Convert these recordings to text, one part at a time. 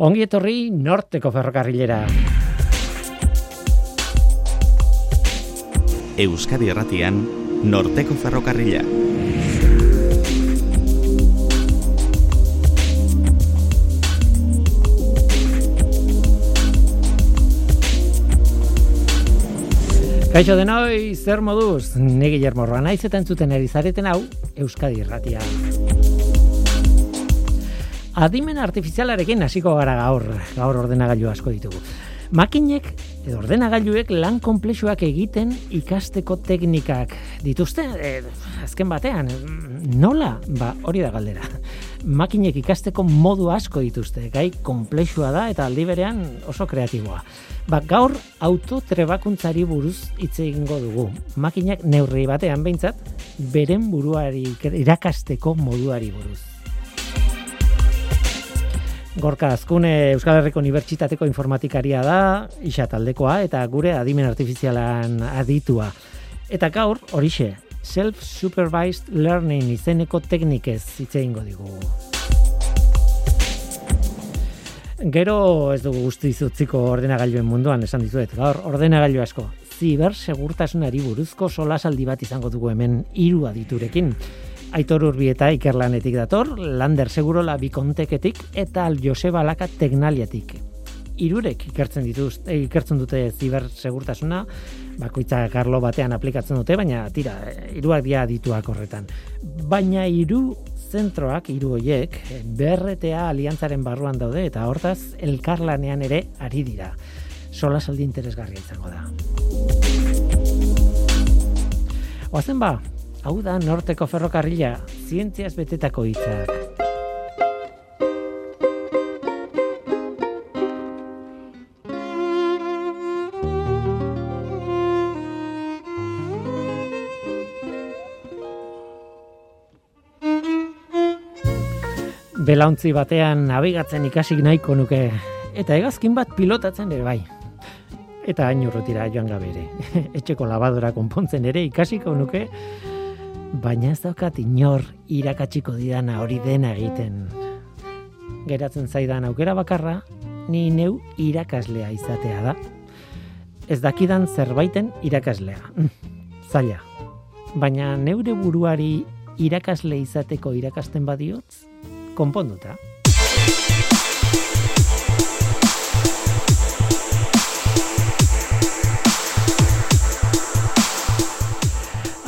Ongi etorri norteko ferrokarrilera. Euskadi Erratian, norteko ferrokarrila. Kaixo denoi, zer moduz? Ni Guillermo Roa naiz eta entzuten ari zareten hau Euskadi Erratia. Adimen artifizialarekin hasiko gara gaur, gaur ordenagailu asko ditugu. Makinek edo ordenagailuek lan konplexuak egiten ikasteko teknikak dituzte, e, azken batean, nola? Ba, hori da galdera. Makinek ikasteko modu asko dituzte, gai konplexua da eta aldi berean oso kreatiboa. Ba, gaur autotrebakuntzari buruz hitz egingo dugu. Makinak neurri batean behintzat, beren buruari irakasteko moduari buruz. Gorka Azkune Euskal Herriko Unibertsitateko informatikaria da, isa taldekoa, eta gure adimen artifizialan aditua. Eta gaur, horixe, self-supervised learning izeneko teknikez hitz egingo digu. Gero ez dugu guzti utziko ordenagailuen munduan esan dizuet. Gaur ordenagailu asko. Ziber segurtasunari buruzko solasaldi bat izango dugu hemen hiru aditurekin. Aitor Urbieta ikerlanetik dator, Lander Segurola bikonteketik eta Joseba Laka Teknaliatik. Irurek ikertzen dituz, eh, ikertzen dute ziber segurtasuna, bakoitza karlo batean aplikatzen dute, baina tira, hiruak dia dituak horretan. Baina hiru zentroak, hiru hoiek, BRTA aliantzaren barruan daude eta hortaz elkarlanean ere ari dira. Sola saldi interesgarria izango da. Oazen ba, Hau da norteko ferrokarrila, zientziaz betetako hitzak. Belauntzi batean nabigatzen ikasik nahiko nuke, eta egazkin bat pilotatzen ere bai. Eta hain urrutira joan gabe ere. Etxeko labadora konpontzen ere ikasiko nuke, baina ez daukat inor irakatsiko didana hori dena egiten. Geratzen zaidan aukera bakarra, ni neu irakaslea izatea da. Ez dakidan zerbaiten irakaslea. Zaila. Baina neure buruari irakasle izateko irakasten badiotz, konponduta.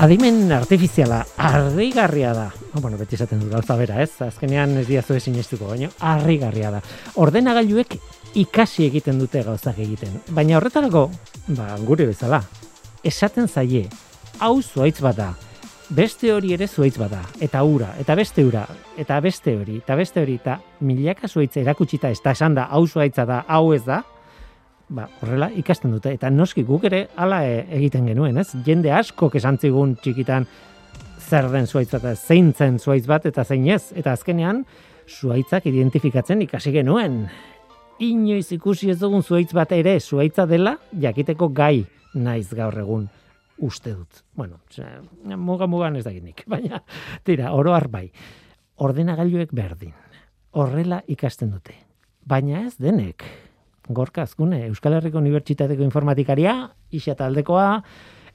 Adimen artifiziala, harrigarria da. No, bueno, beti esaten du gauza bera, ez? Azkenean ez diazu ezin estuko, baina harrigarria da. Ordenagailuek ikasi egiten dute gauzak egiten. Baina horretarako, ba, gure bezala, esaten zaie, hau zuaitz bat da, beste hori ere zuaitz bat da, eta ura, eta beste ura, eta beste hori, eta beste hori, eta milaka zuaitz erakutsita ez da esan da, hau zuaitza da, hau ez da, ba, horrela ikasten dute. Eta noski guk ere hala e, egiten genuen, ez? Jende asko kesantzigun txikitan zer den zuaitz eta zein zen zuaitz bat eta zein ez. Eta azkenean, zuaitzak identifikatzen ikasi genuen. Inoiz ikusi ez dugun zuaitz bat ere zuaitza dela, jakiteko gai naiz gaur egun uste dut. Bueno, muga mugan ez da nik, baina tira, oro bai. Ordenagailuek berdin. Horrela ikasten dute. Baina ez denek. Gorka Azkune, Euskal Herriko Unibertsitateko informatikaria, isa taldekoa,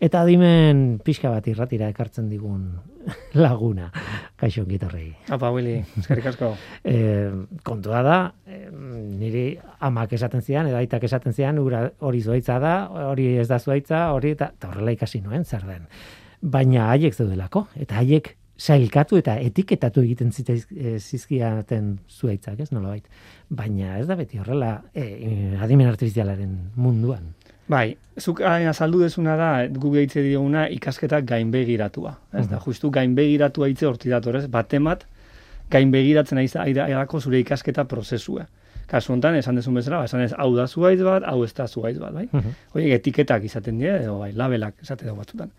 eta adimen pixka bat irratira ekartzen digun laguna. Kaixo gitarrei. Apa, Willy, eskerrik asko. e, kontua da, niri amak esaten zian, edo aitak esaten zian, hori zuaitza da, hori ez da zuaitza, hori eta horrela ikasi nuen, zer den. Baina haiek zeudelako, eta haiek sailkatu eta etiketatu egiten eh, zizkiaten zuaitzak, ez nolabait. Baina ez da beti horrela e, adimen artifizialaren munduan. Bai, zuk azaldu dezuna da, Google hitze dioguna ikasketa gainbegiratua. Ez da, justu gainbegiratua hitze horti datorez, batemat gainbegiratzen aidako zure ikasketa prozesua. Kasu honetan, esan dezun bezala, esan ez, hau da zuaiz bat, hau ez da zuaiz bat, bai? Uh etiketak izaten dira, edo bai, labelak esate dugu batzutan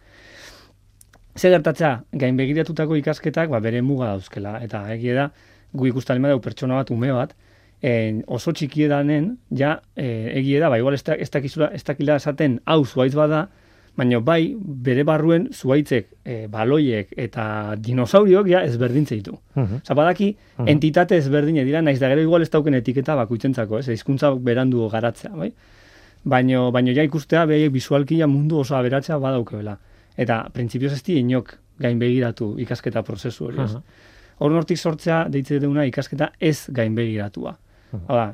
ze gertatza gain begiratutako ikasketak ba, bere muga dauzkela eta egia da gu ikusten dugu pertsona bat ume bat en, oso txiki edanen ja e, egia da ba igual ez dakizula ez dakila esaten hau zuaiz bada baina bai, bere barruen zuaitzek, e, baloiek eta dinosauriok ja ezberdintze ditu. Mhm. Osa, badaki, Mhm. entitate ezberdine dira, naiz da gero igual ez dauken etiketa bakuitzentzako, ez, hizkuntza berandu garatzea, bai? Baino, baino ja ikustea, behaiek bisualkia mundu oso aberatzea badaukebela. Eta, printzipioz ez di inok gain begiratu ikasketa prozesu hori, ez? Aha. Hor nortik sortzea deitze duguna ikasketa ez gainbegiratua. Hau da,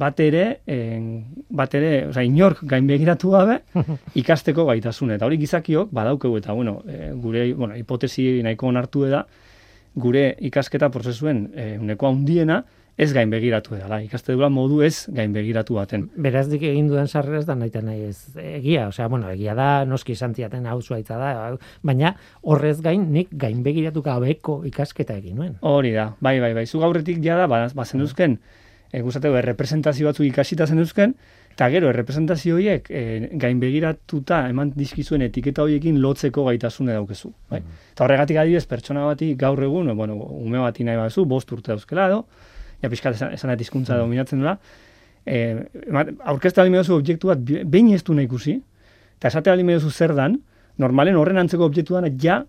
bat ere, en, bat ere, oza, inork gainbegiratu gabe ikasteko gaitasun. Eta hori gizakiok badaukegu eta, bueno, e, gure, bueno, hipotesi nahiko onartu da, gure ikasketa prozesuen e, uneko handiena ez gainbegiratu dela. Ikaste dugula modu ez gainbegiratu baten. Beraz dik egin duen sarrera ez da nahi nahi ez egia, osea, bueno, egia da, noski santziaten hau zuaitza da, baina horrez gain nik gain begiratu gabeko ikasketa egin nuen. Hori da, bai, bai, bai. Zu gaurretik jada, ba, ba zenuzken, e, guztateko, errepresentazio batzuk ikasita zenuzken, eta gero, errepresentazio horiek e, gain begiratuta eman dizkizuen etiketa horiekin lotzeko gaitasune daukezu. Bai? Eta horregatik adibidez, pertsona bati gaur egun, bueno, ume bati nahi baduzu, bost urte dauzkela edo, ja pixkat esan, esan dut hizkuntza dominatzen dela, e, aurkezta bali meduzu objektu bat, behin ez du nahi ikusi, eta esate bali meduzu zer dan, normalen horren antzeko objektu dana ja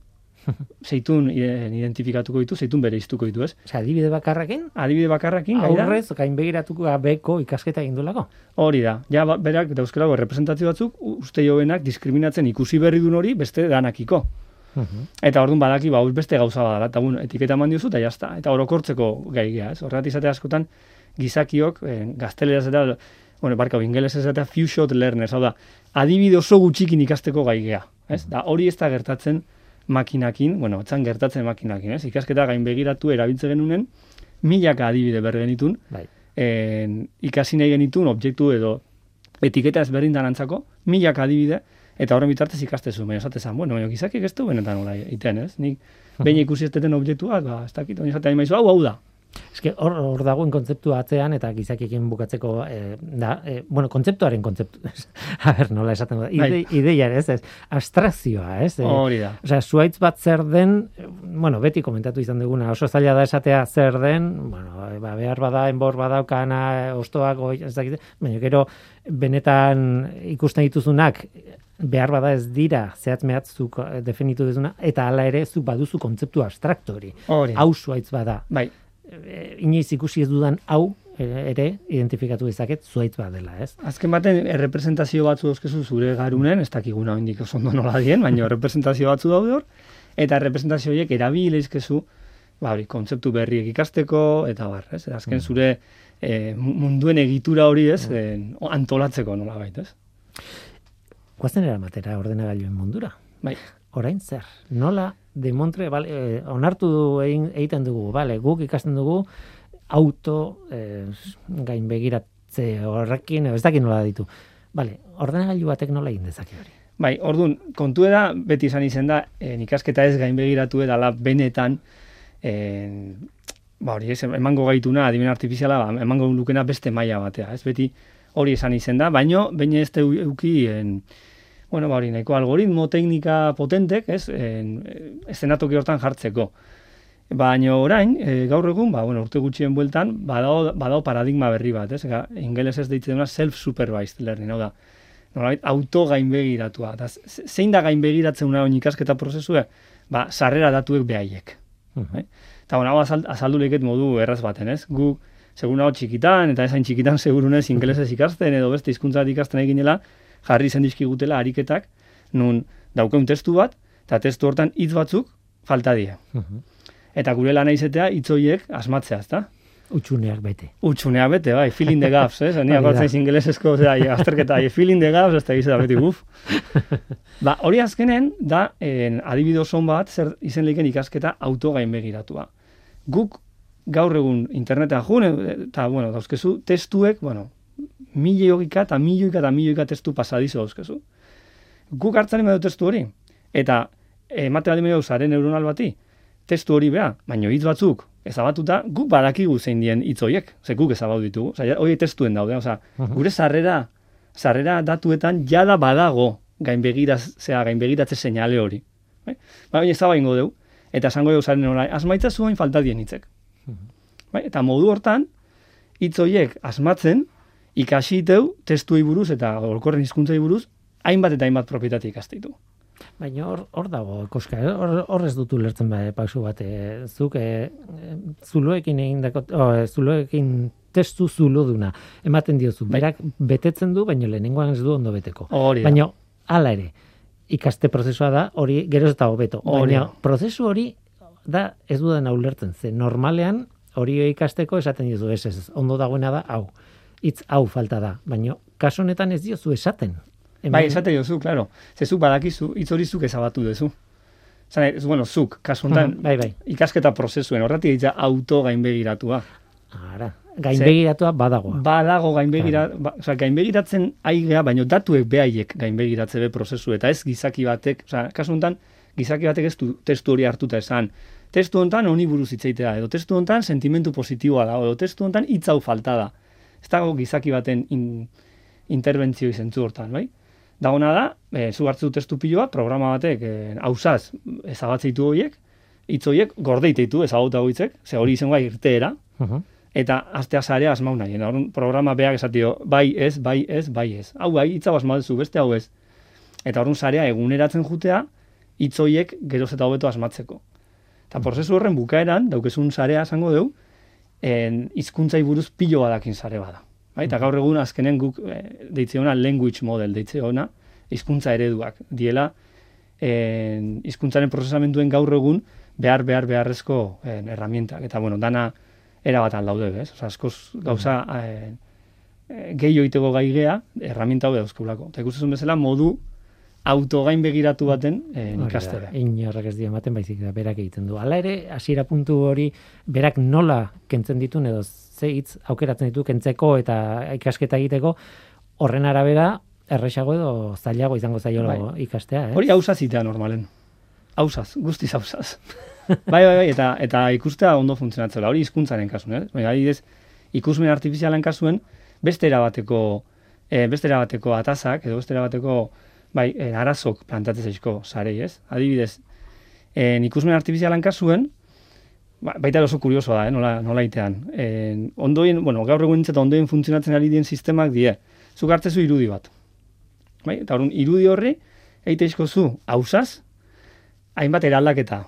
zeitun eh, identifikatuko ditu, zeitun bere iztuko ditu, ez? Osea, adibide bakarrakin, Adibide bakarrakin, gai da? aurrez gain begiratuko gabeko ikasketa egin duelako. Hori da. Ja, ba, berak dauzkelago representazio batzuk, uste jovenak diskriminatzen ikusi berri duen hori beste danakiko. Mhm. Eta orduan badaki, ba, beste gauza badala, eta bueno, etiketa eman diozu, eta jazta. Eta orokortzeko gai gea, ez? Horregat izate askotan, gizakiok, eh, gazteleraz eta, bueno, barkau, ingelesez eta few shot learners, hau da, adibide oso gutxikin ikasteko gai gea, ez? Da, hori ez da gertatzen makinakin, bueno, etzan gertatzen makinakin, ez? Ikasketa gain begiratu erabiltze genunen, milaka adibide bergenitun, Bai. en, ikasi nahi genitun objektu edo etiketa ezberdin danantzako, milak adibide, eta horren bitartez ikastezu, baina esatezan, bueno, baina gizakik ez du benetan nola iten, ez? Nik behin ikusi ez deten objektuak, ba, ez dakit, baina esatea imaizu, hau, hau da. Eske hor hor dagoen kontzeptua atzean eta gizakiekin bukatzeko eh, da, eh, bueno, kontzeptuaren kontzeptu. A ber, nola esaten da. Ide, Bai. ideia, ez, ez. Abstrakzioa, ez? Eh, Hori da. Osea, zuaitz bat zer den, bueno, beti komentatu izan duguna, oso zaila da esatea zer den, bueno, ba, behar bada, enbor badaukana, eh, ostoak, ez dakit, baina gero benetan ikusten dituzunak behar bada ez dira zehatz mehatzuk eh, definitu duzuna, eta hala ere zu baduzu kontzeptu abstraktu hori. Hau zuaitz bada. Bai, E, inoiz ikusi ez dudan hau e, ere identifikatu dezaket zuaitz bat dela, ez? azken baten errepresentazio batzu dauzkezu zure garunen, ez dakiguna hondik oso ondo nola dien, baina errepresentazio batzu daude hor, eta errepresentazio horiek erabili izkezu, ba hori, kontzeptu berriek ikasteko, eta bar, ez? Azken zure eh, munduen egitura hori, ez? Eh, antolatzeko nola baita, ez? Guazen eramatera ordenagailuen mundura. Bai. Orain zer, nola demontre, bale, e, onartu du egin, egiten dugu, bale, guk ikasten dugu auto e, gain begiratze horrekin, ez dakit nola ditu. Bale, ordenagailu batek nola egin dezake hori? Bai, orduan, kontu da, beti izan izen da, en, ikasketa ez gainbegiratu edala benetan, en, ba hori ez, emango gaituna, adimen artifiziala, ba, emango lukena beste maila batea, ez beti hori esan izen da, baino, baina ez du euki, en, bueno, ba hori, nahiko algoritmo, teknika potentek, ez, en, eszenatoki hortan jartzeko. Baina orain, e, gaur egun, ba, bueno, urte gutxien bueltan, badao, badao paradigma berri bat, ez? Ga, ingeles ez deitzen dena self-supervised learning, hau da, nolabait, auto gainbegiratua. Da, ze- zein da gainbegiratzen una ikasketa prozesua? Ba, sarrera datuek behaiek. Mhm. Eta bueno, hau azal, azaldu leket modu erraz baten, ez? Gu, segun hau txikitan, eta esain txikitan segurunez ingelesez ikasten, edo beste hizkuntza ikasten eginela, jarri zen dizkigutela ariketak, nun daukeun testu bat, eta testu hortan hitz batzuk falta die. Mhm. Eta gure lana izetea hitz horiek asmatzea, ezta? Utsuneak bete. Utsunea bete, bai, filling the gaps, ez? Ni Hori da. akortzen ingelesezko, osea, azterketa, ai, filling the gaps, ez da gizeta beti guf. ba, hori azkenen, da, en, on bat, zer izen leiken ikasketa autogain begiratua. Guk, gaur egun internetean jun, eta, bueno, dauzkezu, testuek, bueno, milioika eta milioika eta milioika testu pasadizo dauzkezu. Guk hartzen edo testu hori, eta emate baldin medio zaren neuronal bati, testu hori bea, baino hitz batzuk ezabatuta, guk badakigu zein dien hitz horiek, ze guk ezabatu ditugu, osea, hori testuen daude, Mhm. gure sarrera, sarrera datuetan jada badago gainbegiraz, zera, gainbegiratze seinale hori. Bai? Ba, baina ezaba ingo deu, eta esango deu zaren hori, asmaitza zuen falta dien hitzek. Bai? Eta modu hortan, hitz horiek asmatzen, ikasi iteu, testuei buruz eta olkorren hizkuntzai buruz, hainbat eta hainbat propietate ikastitu. Baina hor, hor dago, koska, eh? hor, hor ez dut ulertzen bai, pausu bat, e, zuk e, zuloekin egin dako, oh, e, zuloekin testu zulo duna, ematen diozu, Bai. berak betetzen du, baina lehenengoan ez du ondo beteko. Hori da. Baina, hala ere, ikaste prozesua da, hori geroz eta hobeto. Baina, prozesu hori da ez dudan ulertzen, ze normalean hori ikasteko esaten diozu, ez ez, ondo dagoena da, hau, hitz hau falta da, baina kaso honetan ez diozu esaten. Hemen- Bai, esate jozu, claro. Ze zuk badakizu, hitz hori zuk ezabatu duzu. Zan, ez, bueno, zuk, kasu honetan, bai, bai. ikasketa prozesuen, horretik ditza auto gainbegiratua. Ara, gainbegiratua badagoa. Badago gainbegira, ba, gainbegiratzen aigea, baino datuek behaiek gainbegiratze be prozesu, eta ez gizaki batek, osea, kasu honetan, gizaki batek ez du testu hori hartuta esan, testu honetan honi buruz hitzeitea, edo testu honetan sentimentu positiboa da, edo testu honetan hitz hau falta da. Ez dago gizaki baten in, interbentzio izentzu hortan, bai? Dagona da, e, zu hartzu testu piloa, programa batek, e, hausaz, ezabatzeitu horiek, hitz horiek gordeiteitu ezaguta hoitzek, ze hori izango irteera, Mhm. eta astea sarea asmau nahi. Orduan, programa beak esatio, bai ez, bai ez, bai ez. Hau bai, hitza asmau duzu, beste hau ez. Eta orduan sarea eguneratzen jutea, hitz horiek geroz eta hobeto asmatzeko. Eta prozesu horren bukaeran, daukezun sarea esango deu, en, hizkuntzai buruz pilo badakin sare bada. Bai? Eta gaur egun azkenen guk e, deitze ona language model deitze ona, hizkuntza ereduak. Diela, en, hizkuntzaren prozesamenduen gaur egun behar behar beharrezko en, erramientak. Eta bueno, dana erabatan laude, bez? Osa, askoz gauza eh, eh, gehi oiteko gai gea, erramienta hau dauzkulako. Eta ikusten bezala, modu autogain begiratu baten eh, Hori da, ikastera. Inorrek ez dio ematen baizik da berak egiten du. Hala ere, hasiera puntu hori berak nola kentzen ditun edo ze hitz aukeratzen ditu kentzeko eta ikasketa egiteko horren arabera erresago edo zailago izango zaio Bai. ikastea, eh? Hori hausaz itea normalen. Hausaz, guztiz hausaz. bai, bai, bai, eta, eta ikustea ondo funtzionatzela, hori hizkuntzaren kasuen, eh? Baina, adibidez, ikusmen artifizialen kasuen, beste erabateko, e, beste erabateko atazak, edo beste erabateko, bai, e, arazok plantatzen zaizko sarei, ez? Adibidez, en, ikusmen artifizialen kasuen, ba, baita oso kuriosoa da, eh? nola, nola itean. En, ondoen, bueno, gaur egun nintzeta ondoen funtzionatzen ari dien sistemak die, zuk hartzezu irudi bat. Bai? Eta orduan, irudi horri, eiteizko zu, hausaz, hainbat eraldaketa.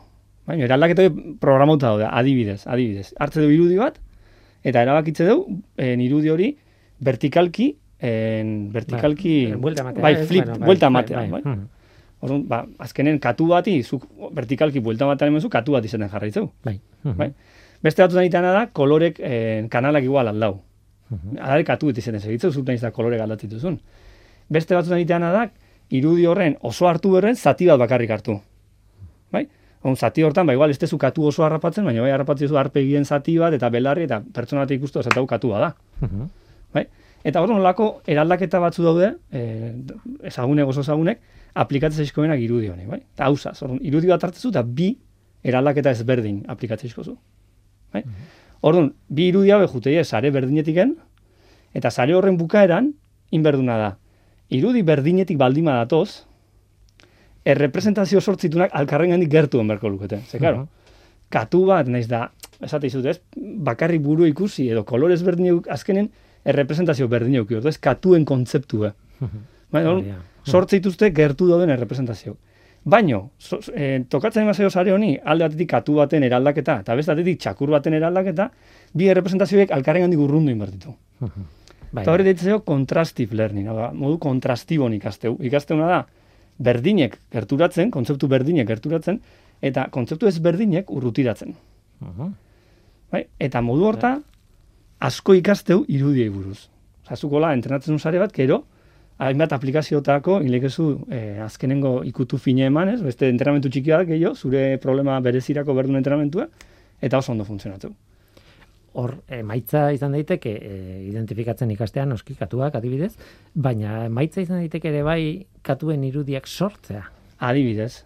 Baina, eraldaketa programauta daude, adibidez, adibidez. Hartze du irudi bat, eta erabakitze du, en irudi hori, vertikalki, en, vertikalki, Bai, buelta ematea, bai, ez? flip, Bueno, bai, buelta bai, ematea, bai. bai. Mhm. Orduan, ba, azkenen katu bati, zuk vertikalki buelta ematean emezu, katu bat izaten jarraitzeu. Bai. Mhm. Bai. Beste batzutan itana da, kolorek eh, kanalak igual aldau. Mhm. Adare katu beti izaten segitzeu, zut nahiz da kolorek aldatzen duzun. Beste batzutan itana da, irudi horren oso hartu berren, zati bat bakarrik hartu. Bai? On, zati hortan, ba, igual, ez tezu katu oso harrapatzen, baina bai harrapatzen duzu arpegien zati bat, eta belarri, eta pertsona bat ikustu, eta katua da. Mhm. Bai? Eta hor nolako eraldaketa batzu daude, eh, ezagunek oso ezagunek, aplikatzen zaizkoenak irudi honi, bai? Eta hausaz, orduan, irudi bat hartzezu, eta bi eraldaketa ezberdin aplikatzen zaizkozu. Bai? Orduan, bi irudi hau juteie sare berdinetiken, eta sare horren bukaeran, inberduna da. Irudi berdinetik baldima datoz, errepresentazio sortzitunak alkarren gandik gertu berko lukete. Ze, claro, katu bat, naiz da, esate izut, ez, bakarrik buru ikusi, edo kolorez berdin azkenen, errepresentazio berdin euki, ordu, ez katuen kontzeptua. Bai, da. sortze dituzte gertu dauden errepresentazio. Baino, so, e, tokatzen emazio sare honi, alde batetik katu baten eraldaketa, eta beste batetik txakur baten eraldaketa, bi errepresentazioek alkarren handik urrundu inbertitu. Bai. Eta hori deitzeo contrastive learning, hau da, modu kontrastibon ikasteu. Ikasteuna da, berdinek gerturatzen, kontzeptu berdinek gerturatzen, eta kontzeptu ez berdinek urrutiratzen. Bai? Eta modu horta, asko ikasteu irudiei buruz. Zazukola, entrenatzen un sare bat, gero, hainbat aplikaziotako, ilekezu, eh, azkenengo ikutu fine eman, ez? Beste entrenamentu txiki bat gehiago, zure problema berezirako berdun entrenamentua, eta oso ondo funtzionatzen. hor emaitza izan daiteke e, identifikatzen ikastean noski katuak adibidez, baina emaitza izan daiteke ere bai katuen irudiak sortzea. Adibidez.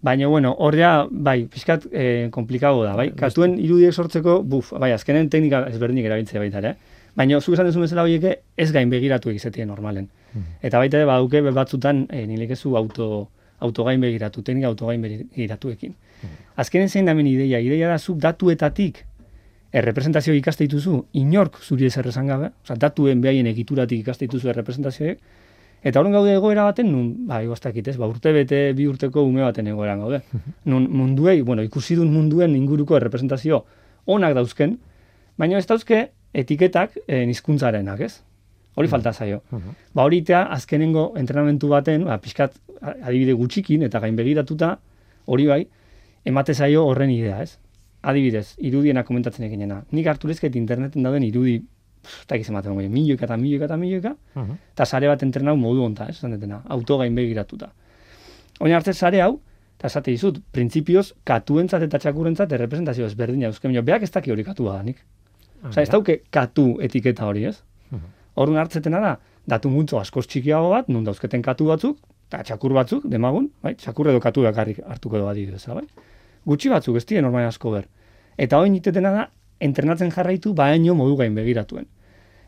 Baina, bueno, horrea, bai, pixkat eh, komplikado da, bai? Beste- Katuen irudiek sortzeko, buf, bai, azkenen teknika ezberdinik erabiltzea baita, ere? Baina, zuk esan duzu bezala horieke, ez gain begiratu egizetie normalen. Eta baita ere, baduke batzutan, e, nilekezu auto, autogain begiratu, teknika autogain begiratuekin. Azkenen zein damen ideia, ideia da zuk datuetatik errepresentazio ikaste dituzu, inork zuri ez errezan gabe, oza, datuen behaien egituratik ikaste dituzu errepresentazioek, Eta horren gaude egoera baten, nun, ba, igostakit ez, ba, urte bete, bi urteko ume baten egoeran gaude. Nun munduei, bueno, ikusi duen munduen inguruko representazio onak dauzken, baina ez dauzke etiketak eh, hizkuntzarenak, ez? Hori falta zaio. Ba, hori itea, azkenengo entrenamentu baten, ba, pixkat adibide gutxikin eta gain begiratuta, hori bai, emate zaio horren idea, ez? Adibidez, irudiena komentatzen eginena. Nik hartu lezket interneten dauden irudi, eta egiz ematen goi, milioika eta milioika eta milioika, eta sare bat entrenau modu onta, ez? Esan detena, auto gain begiratuta. Oina hartzen sare hau, eta esate dizut, printzipioz, katuentzat eta txakurrentzat errepresentazio ezberdina eusken, beak ez daki hori katu badanik. Osa, ez dauke katu etiketa hori, ez? Horren hartzetena da, datu multzo askoz txikiago bat, nun dauzketen katu batzuk, eta txakur batzuk, demagun, bai? txakur edo katu bakarrik hartuko edo adibidez, bai? Gutxi batzuk, ez dira normal asko ber. Eta hori nitetena da, entrenatzen jarraitu, baino modu gain begiratuen.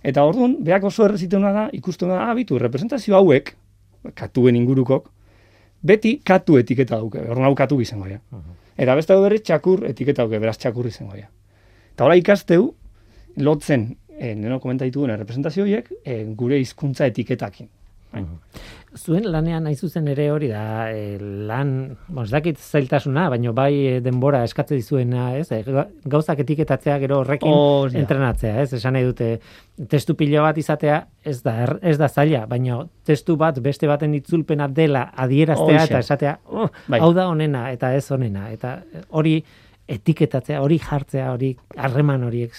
Eta orduan, beak oso errezitena da, ikusten da, abitu, representazio hauek, katuen ingurukok, beti katu etiketa duke, orduan hau katu izango ja. Eta beste hau berri txakur etiketa duke, beraz txakur izango ja. Eta hola ikasteu, lotzen, e, neno komentaitu duen representazio horiek, e, gure hizkuntza etiketakin. Bai. Zuen lanean nahi zuzen ere hori da, e, lan, bon, ez dakit zailtasuna, baina bai e, denbora eskatze dizuena, ez? E, ga- gauzak etiketatzea gero horrekin da. entrenatzea, ez? Esan nahi dute, testu pilo bat izatea ez da, er- ez da zaila, baina testu bat beste baten itzulpena dela adieraztea Horixe. eta esatea, oh, Bai. hau da honena eta ez honena, eta hori etiketatzea, hori jartzea, hori harreman horiek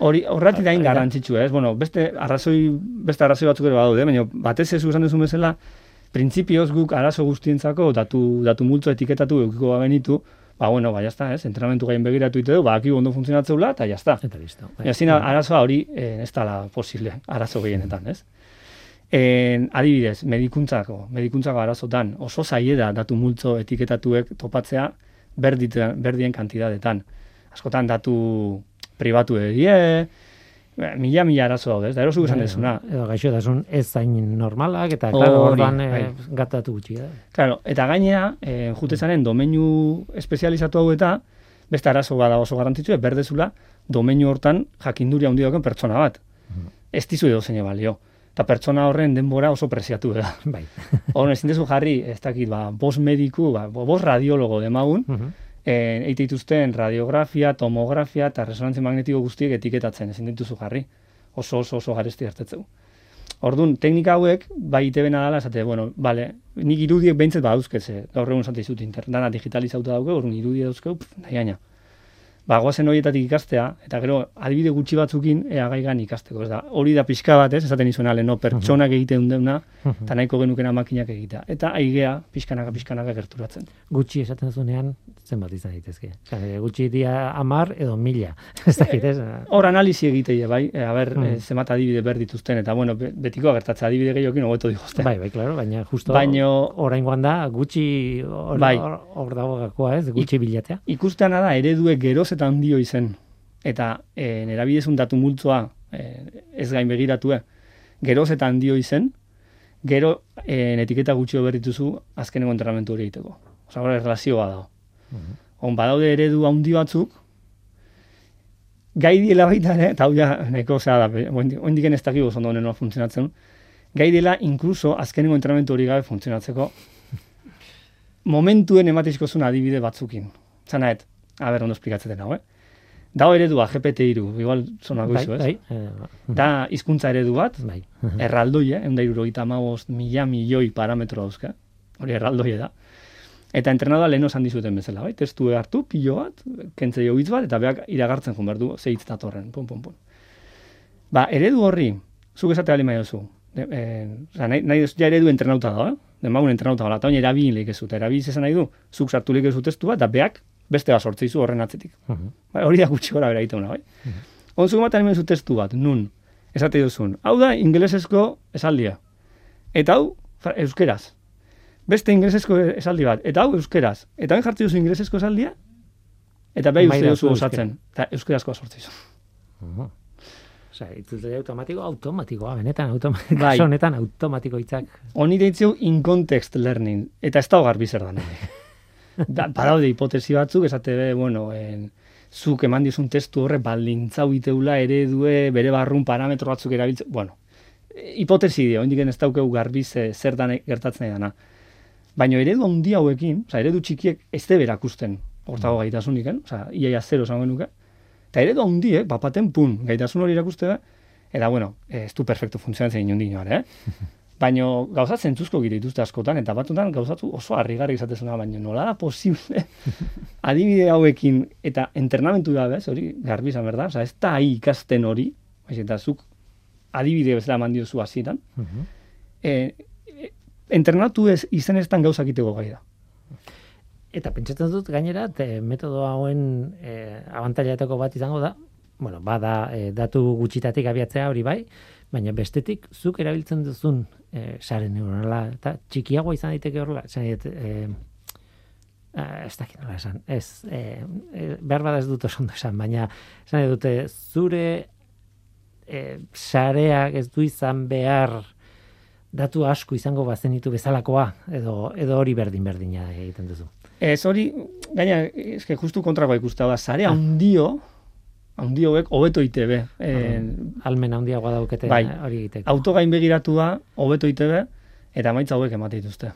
Hori, horretik da Hori da. garrantzitsua, ez? Bueno, beste arrazoi, beste arrazoi batzuk ere badaude, baina batez ez esan duzu bezala, printzipioz guk arazo guztientzako datu, datu multzo etiketatu eukiko bagenitu, ba, bueno, ba, jazta, ez? Entrenamentu gain begiratu ite du, ba, aki ondo funtzionatzeula, eta jazta. eta listo. Bai. Ja, zina, arazoa hori eh, ez dala posible, arazo gehienetan, ez? En, adibidez, medikuntzako, medikuntzako arazotan oso zaie da datu multzo etiketatuek topatzea berditen, berdien kantidadetan. Askotan datu pribatu edie, eh, mila mila arazo daude? Da erosu esan Bai, dezuna. Edo gaixotasun ez zain normalak, eta, claro, orduan bai. eh, gatatu gutxi da. Claro, eta gainea, eh, jutezanen domeinu espezializatu hau eta beste arazo bada oso garrantzitsua, berdezula domeinu hortan jakinduria handi dauken pertsona bat. Ez dizu edo zein balio. Eta pertsona horren denbora oso preziatu da. Bai. Horren ezin dezu jarri, ez dakit, ba, bos mediku, ba, bos radiologo demagun, Mhm. Eh, eite dituzten radiografia, tomografia eta resonantzia magnetiko guztiek etiketatzen, ezin dituzu jarri. Oso oso oso garesti hartetzeu. Orduan, teknika hauek, bai itebena dala, esate, bueno, bale, nik irudiek behintzet badauzke, ze, gaur egun esate izut, internana digitalizauta dauke, orduan irudia dauzkeu, pff, nahi gaina. Ba, goazen horietatik ikastea, eta gero, adibide gutxi batzukin, ea gaigan ikasteko, ez da, hori da pixka bat, ez, esaten izuen ale, no, pertsonak egiten deuna, eta nahiko genukena makinak egitea. Eta aigea, pixkanaka, pixkanaka gerturatzen. Gutxi esaten zuenean, zenbat izan daitezke. Gutxi dia amar edo mila. Ez dakit, ez? Hor analizi egiteie, bai, e, a ber, Mm. eh, zenbat adibide ber dituzten, eta bueno, be- betiko gertatzea adibide gehiokin hobeto digozte. Bai, bai, claro, baina justo Baino- oraingoan da gutxi hor, Bai. hor, hor dago gakoa, ez? Gutxi bilatzea. Ikusteana da, ereduek geroz eta handio izen. Eta e, nerabidezun datu multzoa e, ez gain begiratue, geroz eta handio izen, gero e, etiketa gutxio berrituzu azkenengo entrenamentu hori egiteko. Osa, hori relazioa dago. On badaude eredu handi batzuk, gai diela baita ere, eta hau ja, nahiko zea da, oindiken ez dakik oso ondo honen funtzionatzen, gai dela inkluso azkenengo entrenamentu hori gabe funtzionatzeko momentuen ematizko zuen adibide batzukin. Zanaet, a ber, ondo esplikatzen hau, eh? Dao eredua GPT-iru, igual zonako bai, izu, ez? bai, eh, Da hizkuntza eredu bat, bai. erraldoi, eh? Eunda irurogeita amabost mila milioi parametro dauzka. Hori erraldoi da. Eta entrenadua lehen osan dizuten bezala, bai? Testu hartu, pilo bat, kentze jo hitz bat, eta beak iragartzen joan behar du, ze hitz datorren, pum, pum, pum. Ba, eredu horri, zuk esate bali maiozu. De, eh, oza, nahi, nahi dut, ja eredu entrenauta da, eh? Demagun entrenauta da, eta oin erabili leik ez eta erabili zezan nahi du, zuk sartu leik ez testu bat, eta beak beste bat sortzeizu horren atzetik. Mhm. Bai, hori da gutxi gora bera egiten bai? Onzuk ematen hemen zu testu bat, nun, esate duzun, hau da ingelesezko esaldia. Eta hau, euskeraz. Beste ingelesezko esaldi bat, eta hau euskeraz. Eta hain jartzen duzu ingelesezko esaldia, eta behi uste duzu zu osatzen. Eta euskerazkoa sortzizu. Osea, itzultzaile automatiko, automatikoa, benetan, automatiko, Bai. honetan automatiko hitzak. Honi deitzeu in context learning, eta ez da garbi zer da badaude hipotesi batzuk, esate be, bueno, en, zuk eman dizun testu horre baldintzau iteula eredue bere barrun parametro batzuk erabiltzen, bueno, hipotesi dio, indiken ez daukegu garbi ze, zer dan gertatzen dana. Baina eredu handi hauekin, oza, eredu txikiek ez de berakusten hortago gaitasunik, oza, iaia zero esango genuke. Eta eredu handiek, bapaten pun, gaitasun hori erakuste da, eta bueno, ez du perfecto funtzionatzen inundino, eh? Baina gauza zentzuzko gire dituzte askotan, eta batutan gauzatu oso harrigarri izatezuna, baina nola da posible? Adibide hauekin eta entrenamentu da, bez, hori garbi izan berda, oza, ez da ahi ikasten hori, baiz, eta zuk adibide bezala mandio zu hasieran, Mhm. e, e, entrenatu ez izen estan gauzak iteko gai da. Eta pentsatzen dut gainera, te, metodo hauen e, abantailatako bat izango da, bueno, bada e, datu gutxitatik abiatzea hori bai, baina bestetik zuk erabiltzen duzun e, sare neuronala, eta txikiagoa izan daiteke horrela, esan dit, e, ah, ez dakit nola esan, ez, e, e, behar bada ez dut oso esan, baina esan dute zure e, sareak ez du izan behar datu asko izango bazenitu bezalakoa, edo, edo hori berdin-berdina egiten duzu. Ez hori, gaina, eske justu kontrakoa ikusta da, sare handio, handio hauek hobeto ITB. E, almen handiagoa daukete Bai. hori egiteko. auto gain begiratua, hobeto ITB, eta maitza hauek emate dituzte.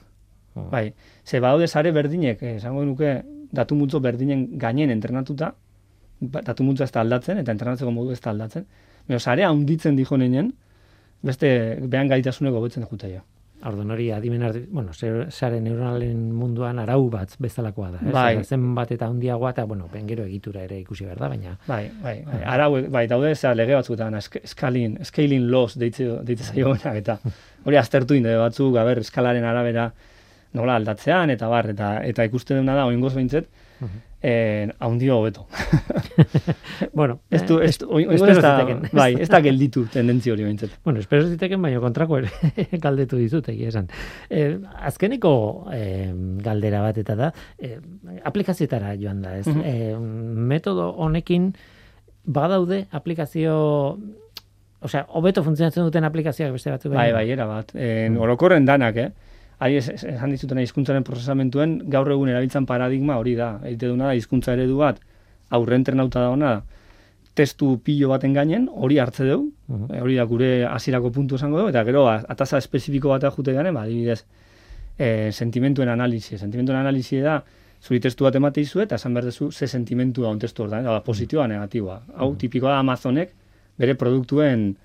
Oh. Bai, ze badaude sare berdinek, eh, esango nuke, datu multzo berdinen gainen entrenatuta, ba, datu multzoa ez da aldatzen, eta entrenatzeko modu ez da aldatzen. Baina sarea handitzen dijo neinen, beste behan gaitasuneko hobetzen jute jo. Orduan hori adimen arti, bueno, sare neuronalen munduan arau bat bezalakoa da. Ez? Bai. Eta Zen bat eta handiagoa eta, bueno, bengero egitura ere ikusi behar da, baina Bai, bai, bai. Arau, bai, daude zera lege batzuetan, scaling, scaling laws deitze, deitze zaioenak, eta hori aztertu inde batzuk, aber, eskalaren arabera nola aldatzean, eta bar, eta, eta ikusten dena da, oingoz behintzet, eh, haundio hobeto. bueno, Ez du, ez, du, oin- espero ez da, ziteken. bai, ez da gelditu tendentzi hori behintzet. Bueno, espero ziteken, baina kontrako ere galdetu dizut, egia esan. E, azkeneko e, galdera bat eta da, e, aplikazioetara joan da, ez? Mhm. e, metodo honekin badaude aplikazio, osea, hobeto funtzionatzen duten aplikazioak beste batzuk. Bai, bai, era bat. En, orokorren danak, eh? Ari esan dizutena hizkuntzaren prozesamentuen gaur egun erabiltzen paradigma hori da. Egite duna da hizkuntza eredu bat aurre entrenauta da ona testu pilo baten gainen, hori hartze dugu, Mhm. e, hori da gure hasierako puntu esango dugu, eta gero ataza espezifiko batea jute garen, ba, adibidez, e, sentimentuen analizi. Sentimentuen analizi da, zuri testu bat emate izu eta esan behar duzu ze sentimentu da testu hortan, da, positiboa, negatiboa. Hau, tipikoa da Amazonek bere produktuen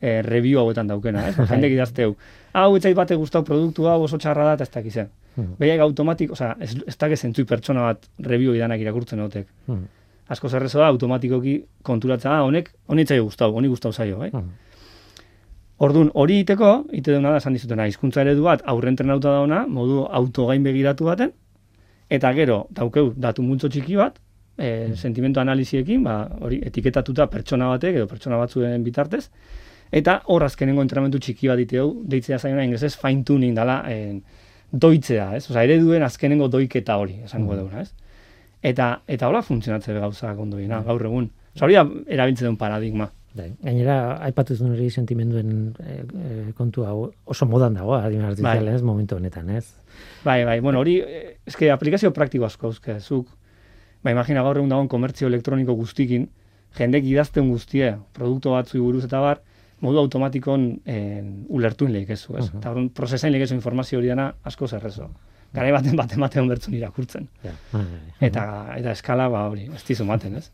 e, review hauetan daukena, ez? Jendek idazteu. Hau, etzait bate gustau produktu hau oso txarra da, eta ez dakize. Mhm. Behiak automatik, osea, ez, ez dakiz zentzui pertsona bat review idanak irakurtzen otek. Mhm. Asko zerrezo da, automatikoki konturatza, honek, honi zaio gustau, honi gustau zaio, eh? Mhm. Orduan, hori iteko, ite duna da, esan dizutena, hizkuntza eredu bat, aurre entrenauta dauna, modu autogain begiratu baten, eta gero, daukeu, datu multzo txiki bat, e, sentimentu analiziekin, ba, hori etiketatuta pertsona batek, edo pertsona batzuen bitartez, eta hor azkenengo entrenamentu txiki bat diteu, deitzea zaiona inglesez fine tuning dala, en, doitzea, ez? Osa, ereduen azkenengo doiketa hori, esango deuna, ez? Eta, eta hola funtzionatze gauzak ondoina, gaur egun. Osa, hori da erabiltzen duen paradigma. Bai, Gainera, aipatu zuen hori sentimenduen e, e, kontu hau oso modan dago, adimen artifizial, Bai. ez, momentu honetan, ez? Bai, bai, bueno, hori, eh, eske aplikazio praktiko asko eske, zuk, ba, imagina gaur egun dagoen komertzio elektroniko guztikin, jendek idazten guztie, produktu batzu buruz eta bar, modu automatikon eh, ulertuin leikezu, ez? Mhm. Eta orduan, prozesain leikezu informazio hori dana asko zerrezo. Garai baten baten batean bertzun irakurtzen. Bai, bai. Eta, eta eskala, ba, hori, ez dizu maten, ez?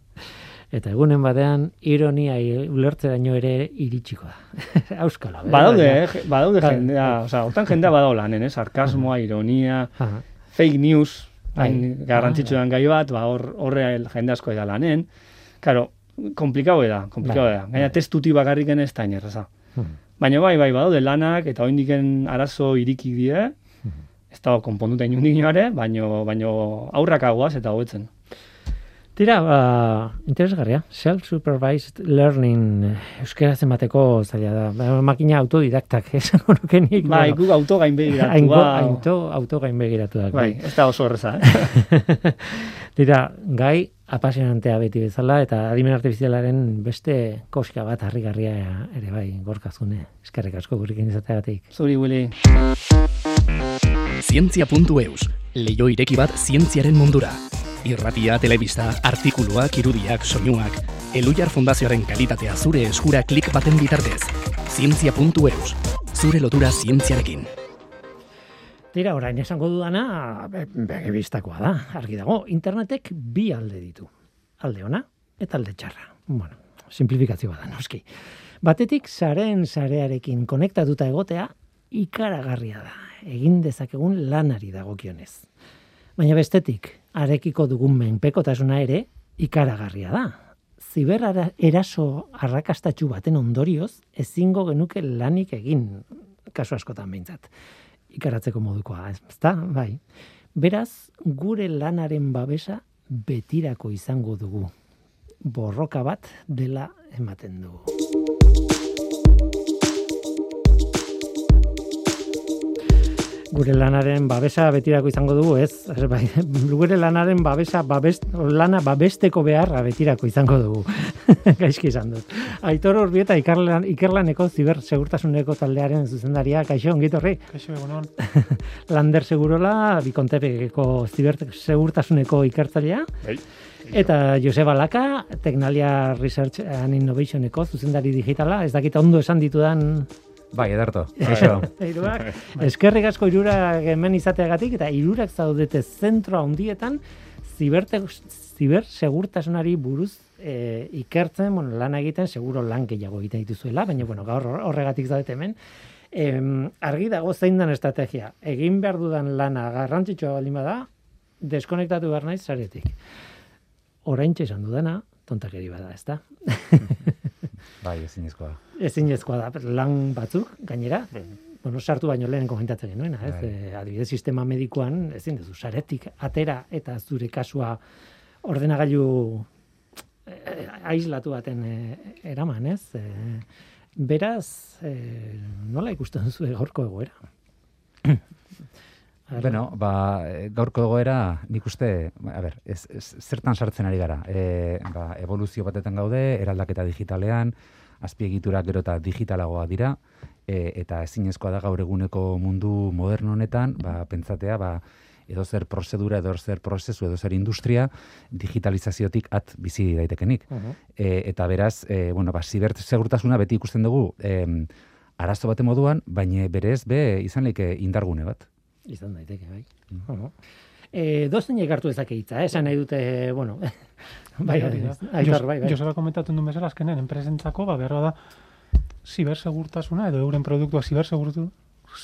Eta egunen batean, ironia ulertzeraino ere iritsiko da. Auskalo. eh, Badaude, eh, badaude Bai. jendea, osea, hortan jendea badao lanen, eh? Sarkasmoa, ironia, fake news, hain Bai. garrantzitsuan gai bat, ba, hor, horre jende asko da lanen. Karo, komplikau da, komplikau Bai, da. Gaina testuti bakarriken ez da inerraza. Hmm. Baina bai, bai, badaude lanak, eta oindiken arazo iriki die, ez dago konponduta inundik inoare, baino, baino aurrak aguaz eta hobetzen. Tira, ba, interesgarria. Self-supervised learning euskera zenbateko zaila da. Ba, Makina autodidaktak, esango nuke nik. Bai, bueno, guk auto gain begiratu, Aingo, auto, auto gain begiratuak. bai, ez da oso erreza, eh? Tira, gai apasionantea beti bezala eta adimen artifizialaren beste koska bat harrigarria ere bai gorkazune. Eskerrik asko gurekin izateagatik. Zuri, Willy. Zientzia.eus, leio ireki bat zientziaren mundura. Irratia, telebista, artikuluak, irudiak, soinuak. Elujar Fundazioaren kalitatea zure eskura klik baten bitartez. Zientzia.eus. Zure lotura zientziarekin. Tira, orain esango dudana, be- bege bistakoa da, argi dago. Internetek bi alde ditu. Alde ona eta alde txarra. Bueno, simplifikazio bada, noski. Batetik, saren sarearekin konektatuta egotea, ikaragarria da. Egin dezakegun lanari dagokionez. Baina bestetik, arekiko dugun menpekotasuna ere, ikaragarria da. Ziber eraso arrakastatxu baten ondorioz, ezingo genuke lanik egin, kasu askotan behintzat ikaratzeko modukoa, ez da? Bai. Beraz, gure lanaren babesa betirako izango dugu. Borroka bat dela ematen dugu. Gure lanaren babesa betirako izango dugu, ez? Bai, gure lanaren babesa babest, lana babesteko beharra betirako izango dugu. Gaizki izan dut. Aitor Urbieta ikerlan, ikerlaneko ziber segurtasuneko taldearen zuzendaria, kaixo, ongitorri. Kaixo egunon. Lander Segurola, Bikontepeko ziber segurtasuneko ikertzailea. Bai. Eta Joseba Laka, Tecnalia Research and Innovationeko zuzendari digitala. Ez dakit ondo esan ditudan Bai, edarto. Kaixo. hiruak. Eskerrik asko irurak hemen izateagatik eta irurak zaudete zentro handietan ziberte, ziber segurtasunari buruz e, ikertzen, bueno, lan egiten, seguro lan gehiago egiten dituzuela, baina bueno, gaur hor- horregatik zaudete hemen. Em, argi dago zein den estrategia. Egin behar dudan lana garrantzitsua baldin bada, deskonektatu behar naiz zaretik. Oraintxe esan dudana, tontakeri bada, ezta? Bai, ezinezkoa. Ezinezkoa da, lan batzuk, gainera, bueno, sartu baino lehen komentatzen genuena, ez? Bai. E, adibidez, sistema medikuan, ezin duzu, saretik atera eta zure kasua ordenagailu eh, aislatu baten eh, eraman, ez? E, beraz, eh, nola ikusten duzu gaurko egoera? Bueno, ba, e, gaurko egoera, nik uste, a ber, ez, ez, zertan sartzen ari gara. E, ba, evoluzio batetan gaude, eraldaketa digitalean, azpiegiturak gero eta digitalagoa dira, e, eta ezinezkoa da gaur eguneko mundu moderno honetan, ba, pentsatea, ba, edo zer prozedura, edo zer prozesu, edo zer industria, digitalizaziotik at bizi daitekenik. Mhm. E, eta beraz, e, bueno, ba, zibersegurtasuna beti ikusten dugu em, arazo bate moduan, baina berez be izan leike indargune bat. Izan daiteke, bai. Uh E, dozein ekartu ezake hitza, eh? esan nahi dute, bueno, bai, hori da. aitor, Jos- bai, bai. Joseba komentatu duen bezala, azkenen, enpresentzako, ba, behar da, zibersegurtasuna, edo euren produktuak zibersegurtu,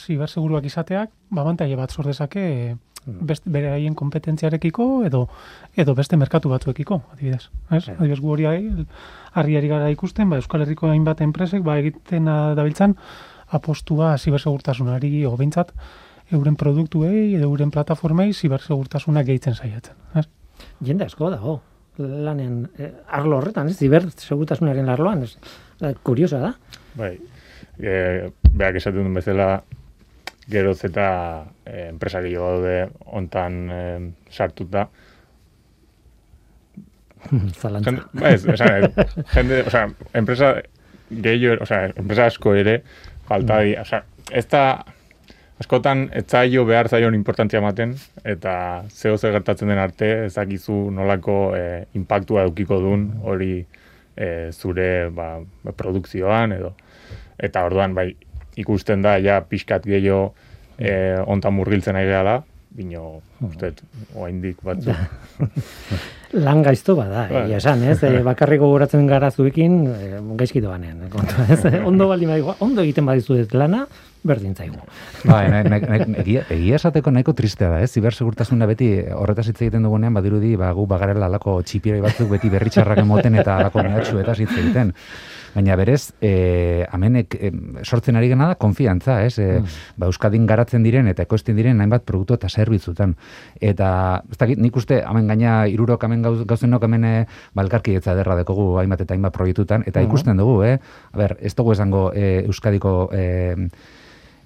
ziberseguruak izateak, ba, abantaile bat sor dezake Mm. best, beraien kompetentziarekiko, edo edo beste merkatu batzuekiko, adibidez. Ez? Claro. Adibidez, gu hori ari- harriari gara ikusten, ba, Euskal Herriko hainbat enpresek, ba, egiten dabiltzan, apostua zibersegurtasunari, o behintzat, euren produktuei, edo euren plataformei, zibersegurtasuna gehitzen saiatzen. Ez? Jende asko dago, lanean, eh, arlo horretan, ez, ziber segurtasunaren arloan, ez, eh, kuriosa da. Bai, e, beak esaten duen bezala, geroz eta e, enpresa gehiago daude hontan e, sartuta. Zalantza. Jende, ba ez, esan, ez, jende, o sea, enpresa gehiago, o sea, enpresa asko ere, falta di, o sea, ez da, askotan ez zaio behar zaion importantzia ematen, eta zeo zer gertatzen den arte, ez dakizu nolako e, impactua eukiko duen hori e, zure ba, produkzioan edo. Eta orduan, bai, ikusten da, ja, pixkat gehiago e, ontan murgiltzen ari gehala, bino, uste, oaindik batzuk. Lan gaizto bada, Bai. egia esan, ez? E, bakarrik gogoratzen gara zuekin, e, gaizki doanean, kontua, ez? Ondo baldin badigu, ondo egiten badizuet lana, berdin zaigu. Bai, nahi, nahi, nahi, egia, egia esateko nahiko tristea da, ez? Zibersegurtasuna beti horretaz hitz egiten dugunean badirudi, ba, gu bagarela alako txipiroi batzuk beti berritxarrak emoten eta alako mehatxu eta hitz egiten. Baina berez, e, amenek e, sortzen ari gana da konfiantza, ez? E, ba, Euskadin garatzen diren eta ekoizten diren hainbat produktu eta zerbitzutan. Eta, ez dakit, nik uste, hemen gaina irurok hemen gauz, gauzenok hemen e, balkarkidetza derra dekogu hainbat eta hainbat proiektutan, eta Mhm. ikusten dugu, eh? A ber, ez dugu esango e, Euskadiko e,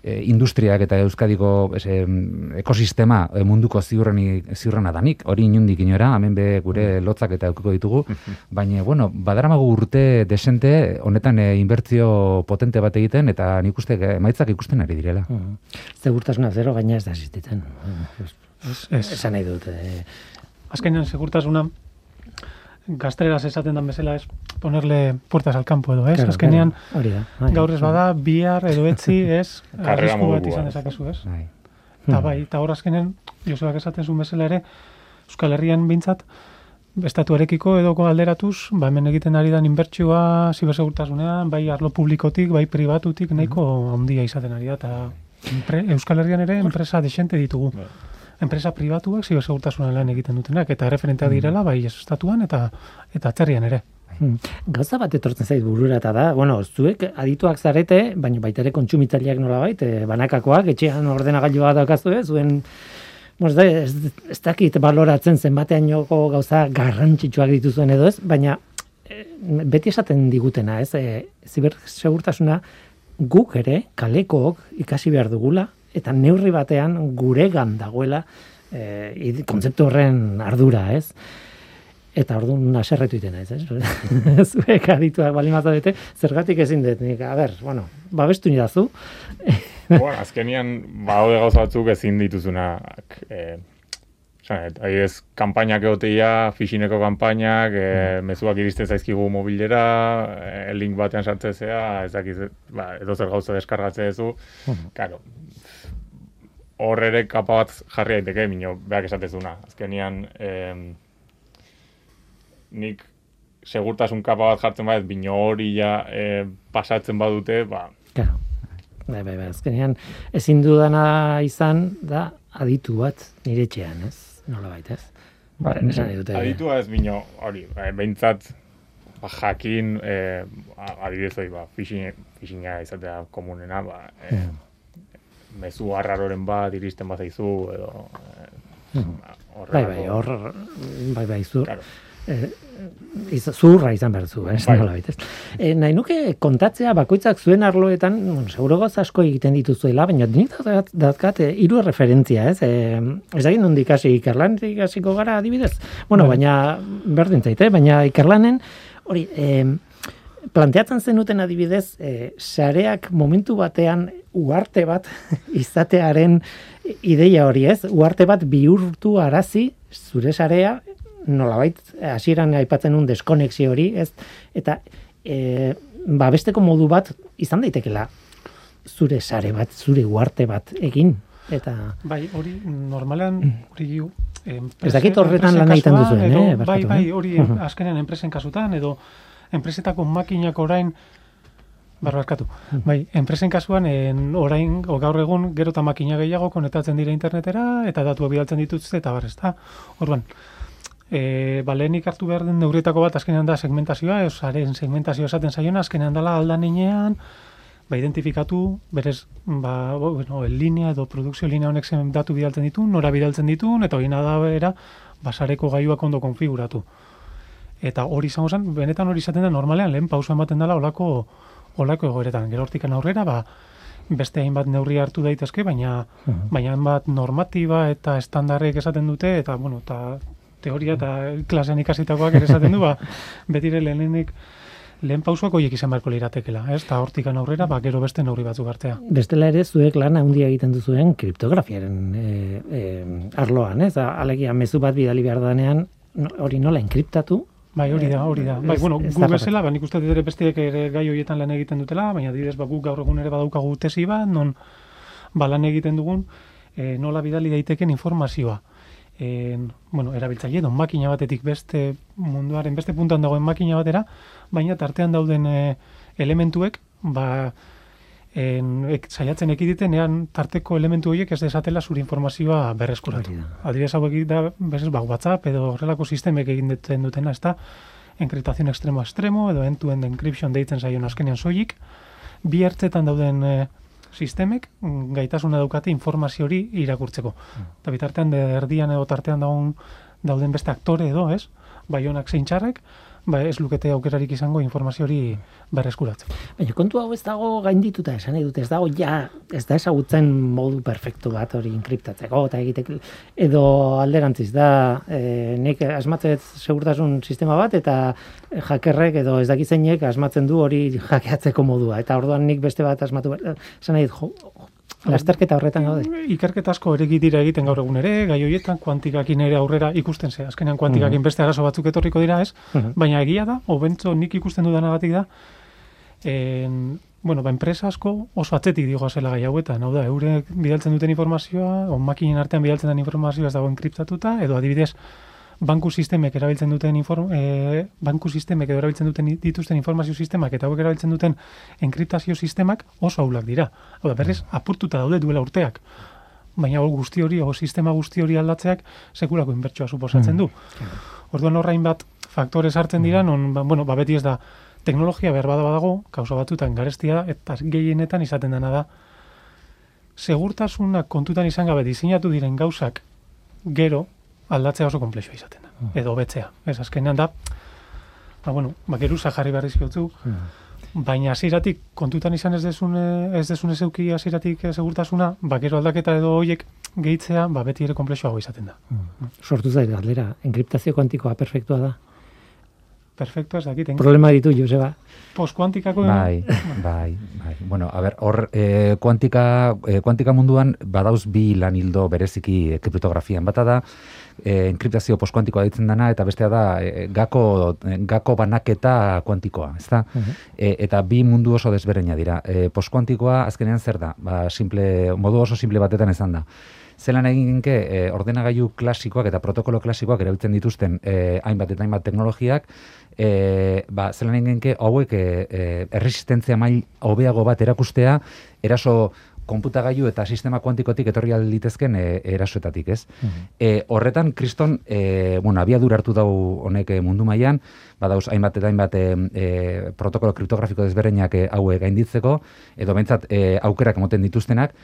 e, industriak eta euskadiko ez, em, ekosistema e, munduko ziurreni ziurrena danik. Hori inundik inora, hemen be gure lotzak eta eukiko ditugu, baina bueno, badaramagu urte desente honetan e, inbertzio potente bat egiten eta nik uste e, emaitzak ikusten ari direla. Segurtasuna zero gaina ez da existitzen. Ez. Esan nahi dut. E, azkenean segurtasuna gazteleraz esaten dan bezala ez ponerle puertas al campo edo, ez? Claro, azkenean claro, da. Bai. gaur ez bada bihar edo etzi, ez? Arrisku bat izan ez. dezakezu, ez? Bai. Eta bai, eta hor azkenen, Josebak esaten zuen bezala ere, Euskal Herrian bintzat, estatuarekiko edo alderatuz, ba hemen egiten ari dan inbertsioa zibersegurtasunean, bai arlo publikotik, bai pribatutik nahiko handia izaten ari da, eta Euskal Herrian ere enpresa desente ditugu. Bai. Enpresa pribatuak zibersegurtasunan lan egiten dutenak, eta referenteak direla, bai estatuan eta eta atzerrian ere. Hmm. Gauza bat etortzen zait burura eta da, bueno, zuek adituak zarete, baina baita ere kontsumitzaileak nolabait, e, banakakoak, etxean ordenagailua daukazue, zuen Bueno, ez, ez, ez dakit baloratzen zenbateainoko gauza garrantzitsuak dituzuen edo ez, baina eh, beti esaten digutena, ez? E, zibersegurtasuna guk ere, kalekook ikasi behar dugula, eta neurri batean guregan dagoela e, kontzeptu horren ardura, ez? Eta orduan haserretu iten naiz, ez? Zuek adituak bali mazadete, zergatik ezin dut, nik, a ber, bueno, babestu nidazu, bueno, azkenian, badaude gauza batzuk ezin dituzunak, eh, Zanet, adibidez, kanpainak egoteia, fishineko kanpainak, e, mezuak iristen zaizkigu mobilera, e, link batean sartzen zea, ez dakiz, ba, edo zer gauza deskargatzen duzu, Claro, hor ere kapa bat jarri daiteke, mino, beak esatezuna. Azkenian, em, nik segurtasun kapa bat jartzen badez, bino hori ja e, pasatzen badute, ba, Claro. Bai, bai, bai, azkenean ezin dudana izan da aditu bat nire etxean, ez? Nola baita, ez? Ba, nahi dute. aditua ez bino hori, e, behintzat, ba, jakin, e, adibidez hori, ba, phishing, phishinga izatea komunena, ba, e, mezu arraroren bat iristen bat zaizu, edo, e, ba, Bai, bai, hor, bai, bai, zur, Claro. eh, iz, zurra izan behar zu, ez? Bai. Nola baita, ez? Eh, nahi nuke kontatzea bakoitzak zuen arloetan, bueno, seguro gauza asko egiten dituzuela, baina nik dazkat, eh, hiru referentzia, ez? Eh, ez dakit nondik hasi ikerlanetik hasiko gara adibidez. Bueno, Bai. baina berdin zait, eh? baina ikerlanen hori, eh, planteatzen zenuten adibidez, eh, sareak momentu batean uarte bat izatearen ideia hori, ez? Uarte bat bihurtu arazi zure sarea nolabait hasieran aipatzen un deskonexio hori, ez? Eta e, ba besteko modu bat izan daitekela zure sare bat, zure uarte bat egin eta Bai, hori normalean hori enprese- Ez dakit horretan enpresen lan egiten duzuen, eh, Bai, bai, eh? hori Mhm. azkenean enpresen kasutan edo enpresetako makinak orain barbarkatu. Bai, enpresen kasuan en, orain o gaur egun gero eta makina gehiago konektatzen dira internetera eta datuak bidaltzen dituzte eta bar, ezta? Orduan, E, ba, lehenik hartu behar den neuretako bat azkenean da segmentazioa, eus, haren segmentazioa esaten zaiona, azkenean dala aldan inean, ba, identifikatu, berez, ba, bueno, el linea edo produkzio linea honek datu bidaltzen ditu, nora bidaltzen ditu, eta hori da bera, basareko gaiuak ondo konfiguratu. Eta hori izango zen, benetan hori izaten da normalean, lehen pauso ematen dela olako, olako egoeretan. Gero hortikan aurrera, ba, beste hainbat neurri hartu daitezke, baina, baina hainbat normatiba eta estandarrek esaten dute, eta, bueno, eta teoria eta klasean ikasitakoak ere esaten du, ba, betire lehenenik, lehen pausoak horiek izan beharko liratekela, ez? Eta hortikan aurrera, ba, gero beste neurri batzuk hartzea. bestela ere zuek lan handia egiten duzuen kriptografiaren e, e, arloan, ez? Alegia mezu bat bidali behar danean hori nola enkriptatu, Bai, hori da, hori da. Bai, bueno, ez gu bezala, ba, nik uste dut ere besteek ere gai horietan lan egiten dutela, baina adibidez, ba, guk gaur egun ere badaukagu tesi bat, non ba, lan egiten dugun, e, nola bidali daiteken informazioa. E, bueno, erabiltzaile, don makina batetik beste munduaren, beste puntan dagoen makina batera, baina tartean dauden e, elementuek, ba, en, ek, saiatzen ekiditen, ean tarteko elementu horiek ez desatela zure informazioa berreskuratu. Adibidez hauek da, bezez, ba, WhatsApp edo horrelako sistemek egin duten dutena, ez da, enkriptazio extremo extremo, edo end-to-end encryption deitzen zaion azkenean soilik, bi ertzetan dauden e, sistemek mm, gaitasuna daukate informazio hori irakurtzeko. Eta bitartean de erdian edo tartean daun, dauden beste aktore edo, ez? Bai honak zein txarrek, ba ez lukete aukerarik izango informazio hori berreskuratzeko. Baina kontu hau ez dago gaindituta esan nahi dut, ez dago ja, ez da ezagutzen modu perfektu bat hori enkriptatzeko eta egitek edo alderantziz da, e, nik asmatzet segurtasun sistema bat eta jakerrek edo ez dakizeinek asmatzen du hori jakeatzeko modua eta orduan nik beste bat asmatu esan nahi dut, Lasterketa horretan gaude. Ikerketa asko ere dira egiten gaur egun ere, gai horietan kuantikakin ere aurrera ikusten ze. Azkenean kuantikakin beste arazo batzuk etorriko dira, ez? Mhm. Baina egia da, hobentzo nik ikusten dudanagatik da, en, bueno, ba, enpresa asko oso atzetik digo zela gai hauetan. Hau da, eurek bidaltzen duten informazioa, on makinen artean bidaltzen den informazioa ez dago enkriptatuta, edo adibidez, banku sistemek erabiltzen duten inform, e, banku sistemek erabiltzen duten dituzten informazio sistemak eta hauek erabiltzen duten enkriptazio sistemak oso aulak dira. Hau da, berrez, apurtuta daude duela urteak. Baina hor guzti hori, o sistema guzti hori aldatzeak sekulako inbertsioa suposatzen du. Orduan horrain bat faktore sartzen dira, non, ba, bueno, ba, beti ez da, teknologia behar bada badago, kausa batzutan garestia, eta gehienetan izaten dena da, segurtasuna kontutan izan gabe diseinatu diren gauzak gero aldatzea oso komplexua izaten da. Edo betzea. Ez azkenean da, ba, bueno, ba, geruza jarri behar izkiotzu, baina hasieratik kontutan izan ez desun, eh, ez desun ez euki hasieratik eh, segurtasuna, ba, gero aldaketa edo hoiek gehitzea, ba, beti ere komplexuago izaten da. Sortu zait galdera, enkriptazio kuantikoa perfektua da. Perfecto, ez dakit. Problema ditu, Joseba. Postkuantikako Bai, bai, bai. Bueno, a ber, hor, e, kuantika, e, kuantika munduan badauz bi lan hildo bereziki e, kriptografian. Bata da, e, enkriptazio postkuantikoa ditzen dana, eta bestea da, e, gako, e, gako banaketa kuantikoa, ez da? E, eta bi mundu oso desberdina dira. E, postkuantikoa azkenean zer da? Ba, simple, modu oso simple batetan ezan da. Zelan egin genke, e, ordenagailu klasikoak eta protokolo klasikoak erabiltzen dituzten e, hainbat eta hainbat teknologiak, e, ba, zelan egin genke hauek e, e, erresistentzia mail hobeago bat erakustea, eraso konputagailu eta sistema kuantikotik etorri litezken e, erasoetatik, ez? E, horretan, kriston, e, bueno, abiadura hartu dau honek mundu mailan, badauz hainbat eta hainbat e, e, protokolo kriptografiko desberdinak e, haue gainditzeko, edo bentsat e, aukerak emoten dituztenak,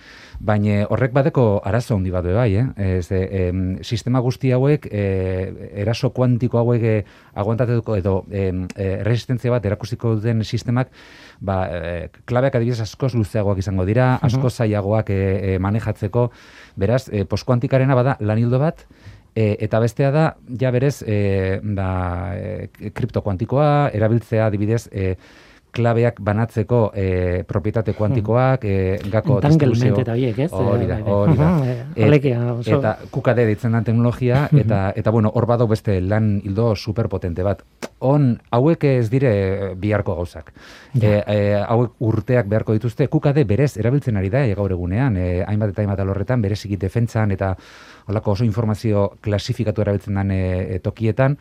baina horrek badeko arazo handi bat bai, eh? Ez, e, em, sistema guzti hauek, e, eraso kuantiko hauek e, aguantateko edo e, resistentzia bat erakusiko duten sistemak, ba, e, klabeak adibidez askoz luzeagoak izango dira, askoz zailagoak e, e, manejatzeko, beraz, e, postkuantikarena bada lanildo bat, E, eta bestea da, ja berez, e, ba, e, kriptokuantikoa, erabiltzea adibidez, e, klabeak banatzeko e, propietate kuantikoak, e, gako distribuzio- eta horiek, ez? Hori da, Eh, hori da. mhm, eh, oso- Eta QKD ditzen den teknologia, eta, eta bueno, hor bado beste lan hildo superpotente bat. On, hauek ez dire biharko gauzak. E, e, hauek urteak beharko dituzte, QKD berez erabiltzen ari da e, gaur egunean, e, hainbat eta hainbat alorretan, bereziki defentsan eta holako oso informazio klasifikatu erabiltzen den e, e, tokietan,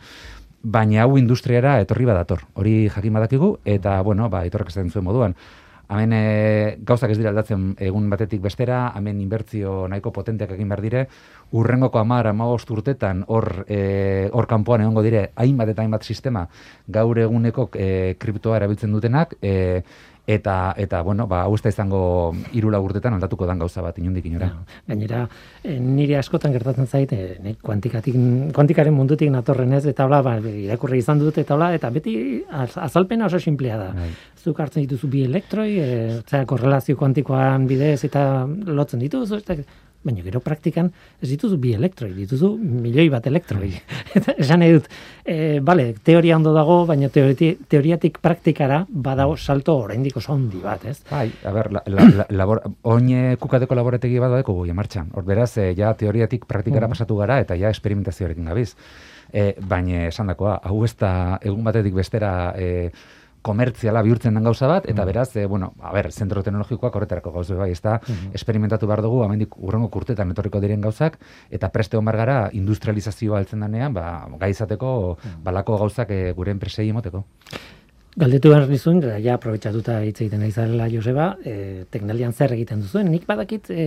baina hau industriara etorri badator. Hori jakin badakigu, eta, bueno, ba, etorrek esaten zuen moduan. Hemen e, gauzak ez dira aldatzen egun batetik bestera, hemen inbertzio nahiko potenteak egin behar dire, urrengoko amar, amagost urtetan, hor, e, hor kanpoan egongo dire, hainbat eta hainbat sistema gaur eguneko e, kriptoa erabiltzen dutenak, e, eta, eta bueno, ba, da izango irula urtetan aldatuko dan gauza bat, inundik inora. Gainera, eh, nire askotan gertatzen zait, eh, nik kuantikatik, kuantikaren mundutik natorren ez, eta hola, ba, irakurri izan dut, eta hola, eta beti az- azalpena oso simplea da. Bai. Zuk hartzen dituzu bi elektroi, e, zera korrelazio kuantikoan bidez eta lotzen dituzu, eta, baina gero praktikan ez dituzu bi elektroi, dituzu milioi bat elektroi. Eta esan nahi dut, e, bale, teoria ondo dago, baina teoriti, teoriatik praktikara badago salto oraindik oso handi bat, ez? Bai, a ber, la, la, la, labor, oin kukadeko laborategi bat badeko goi martxan. Hor beraz, e, ja teoriatik praktikara pasatu gara eta ja esperimentazioarekin gabiz. E, baina esan dakoa, hau ez da egun batetik bestera e, komertziala bihurtzen den gauza bat, eta beraz, e, bueno, a ber, zentro teknologikoak horretarako gauza bai, ez da, esperimentatu behar dugu, amendik urrengo kurtetan etorriko diren gauzak, eta preste hon gara industrializazioa altzen denean, ba, gai izateko, balako gauzak e, gure enpresei emoteko. Galdetu behar nizuen, ja aprobetxatuta hitz egiten ari zarela Joseba, e, teknalian zer egiten duzuen. Nik badakit e,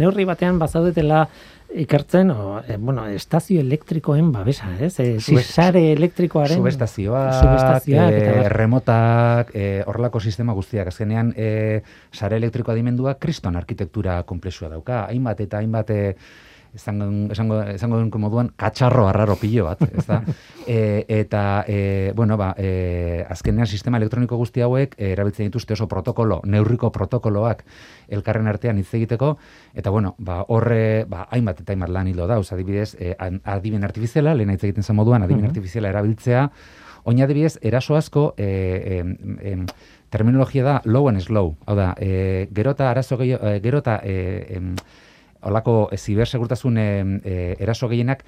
neurri batean bazaudetela ikertzen, o, e, bueno, estazio elektrikoen babesa, ez? E, sare elektrikoaren... Subestazioak, subestazioak, bar. remotak, eh, horrelako sistema guztiak. Azkenean, eh, sare elektriko adimendua kriston arkitektura komplexua dauka. Hainbat eta hainbat eh, esango, esango, esango duen moduan katxarro arraro pilo bat, ez da? e, eta, e, bueno, ba, e, azkenean sistema elektroniko guzti hauek e, erabiltzen dituzte oso protokolo, neurriko protokoloak elkarren artean hitz egiteko, eta bueno, ba, horre, ba, hainbat eta hainbat lan hilo dauz, adibidez, e, adimen artifiziala, lehen hitz egiten zen moduan, adimen artifiziala erabiltzea, Oin adibidez, eraso asko e, e, e, terminologia da low and slow. Hau da, e, gero eta arazo gehiago, e, gero eta e, em, olako e, zibersegurtasun e, e, eraso gehienak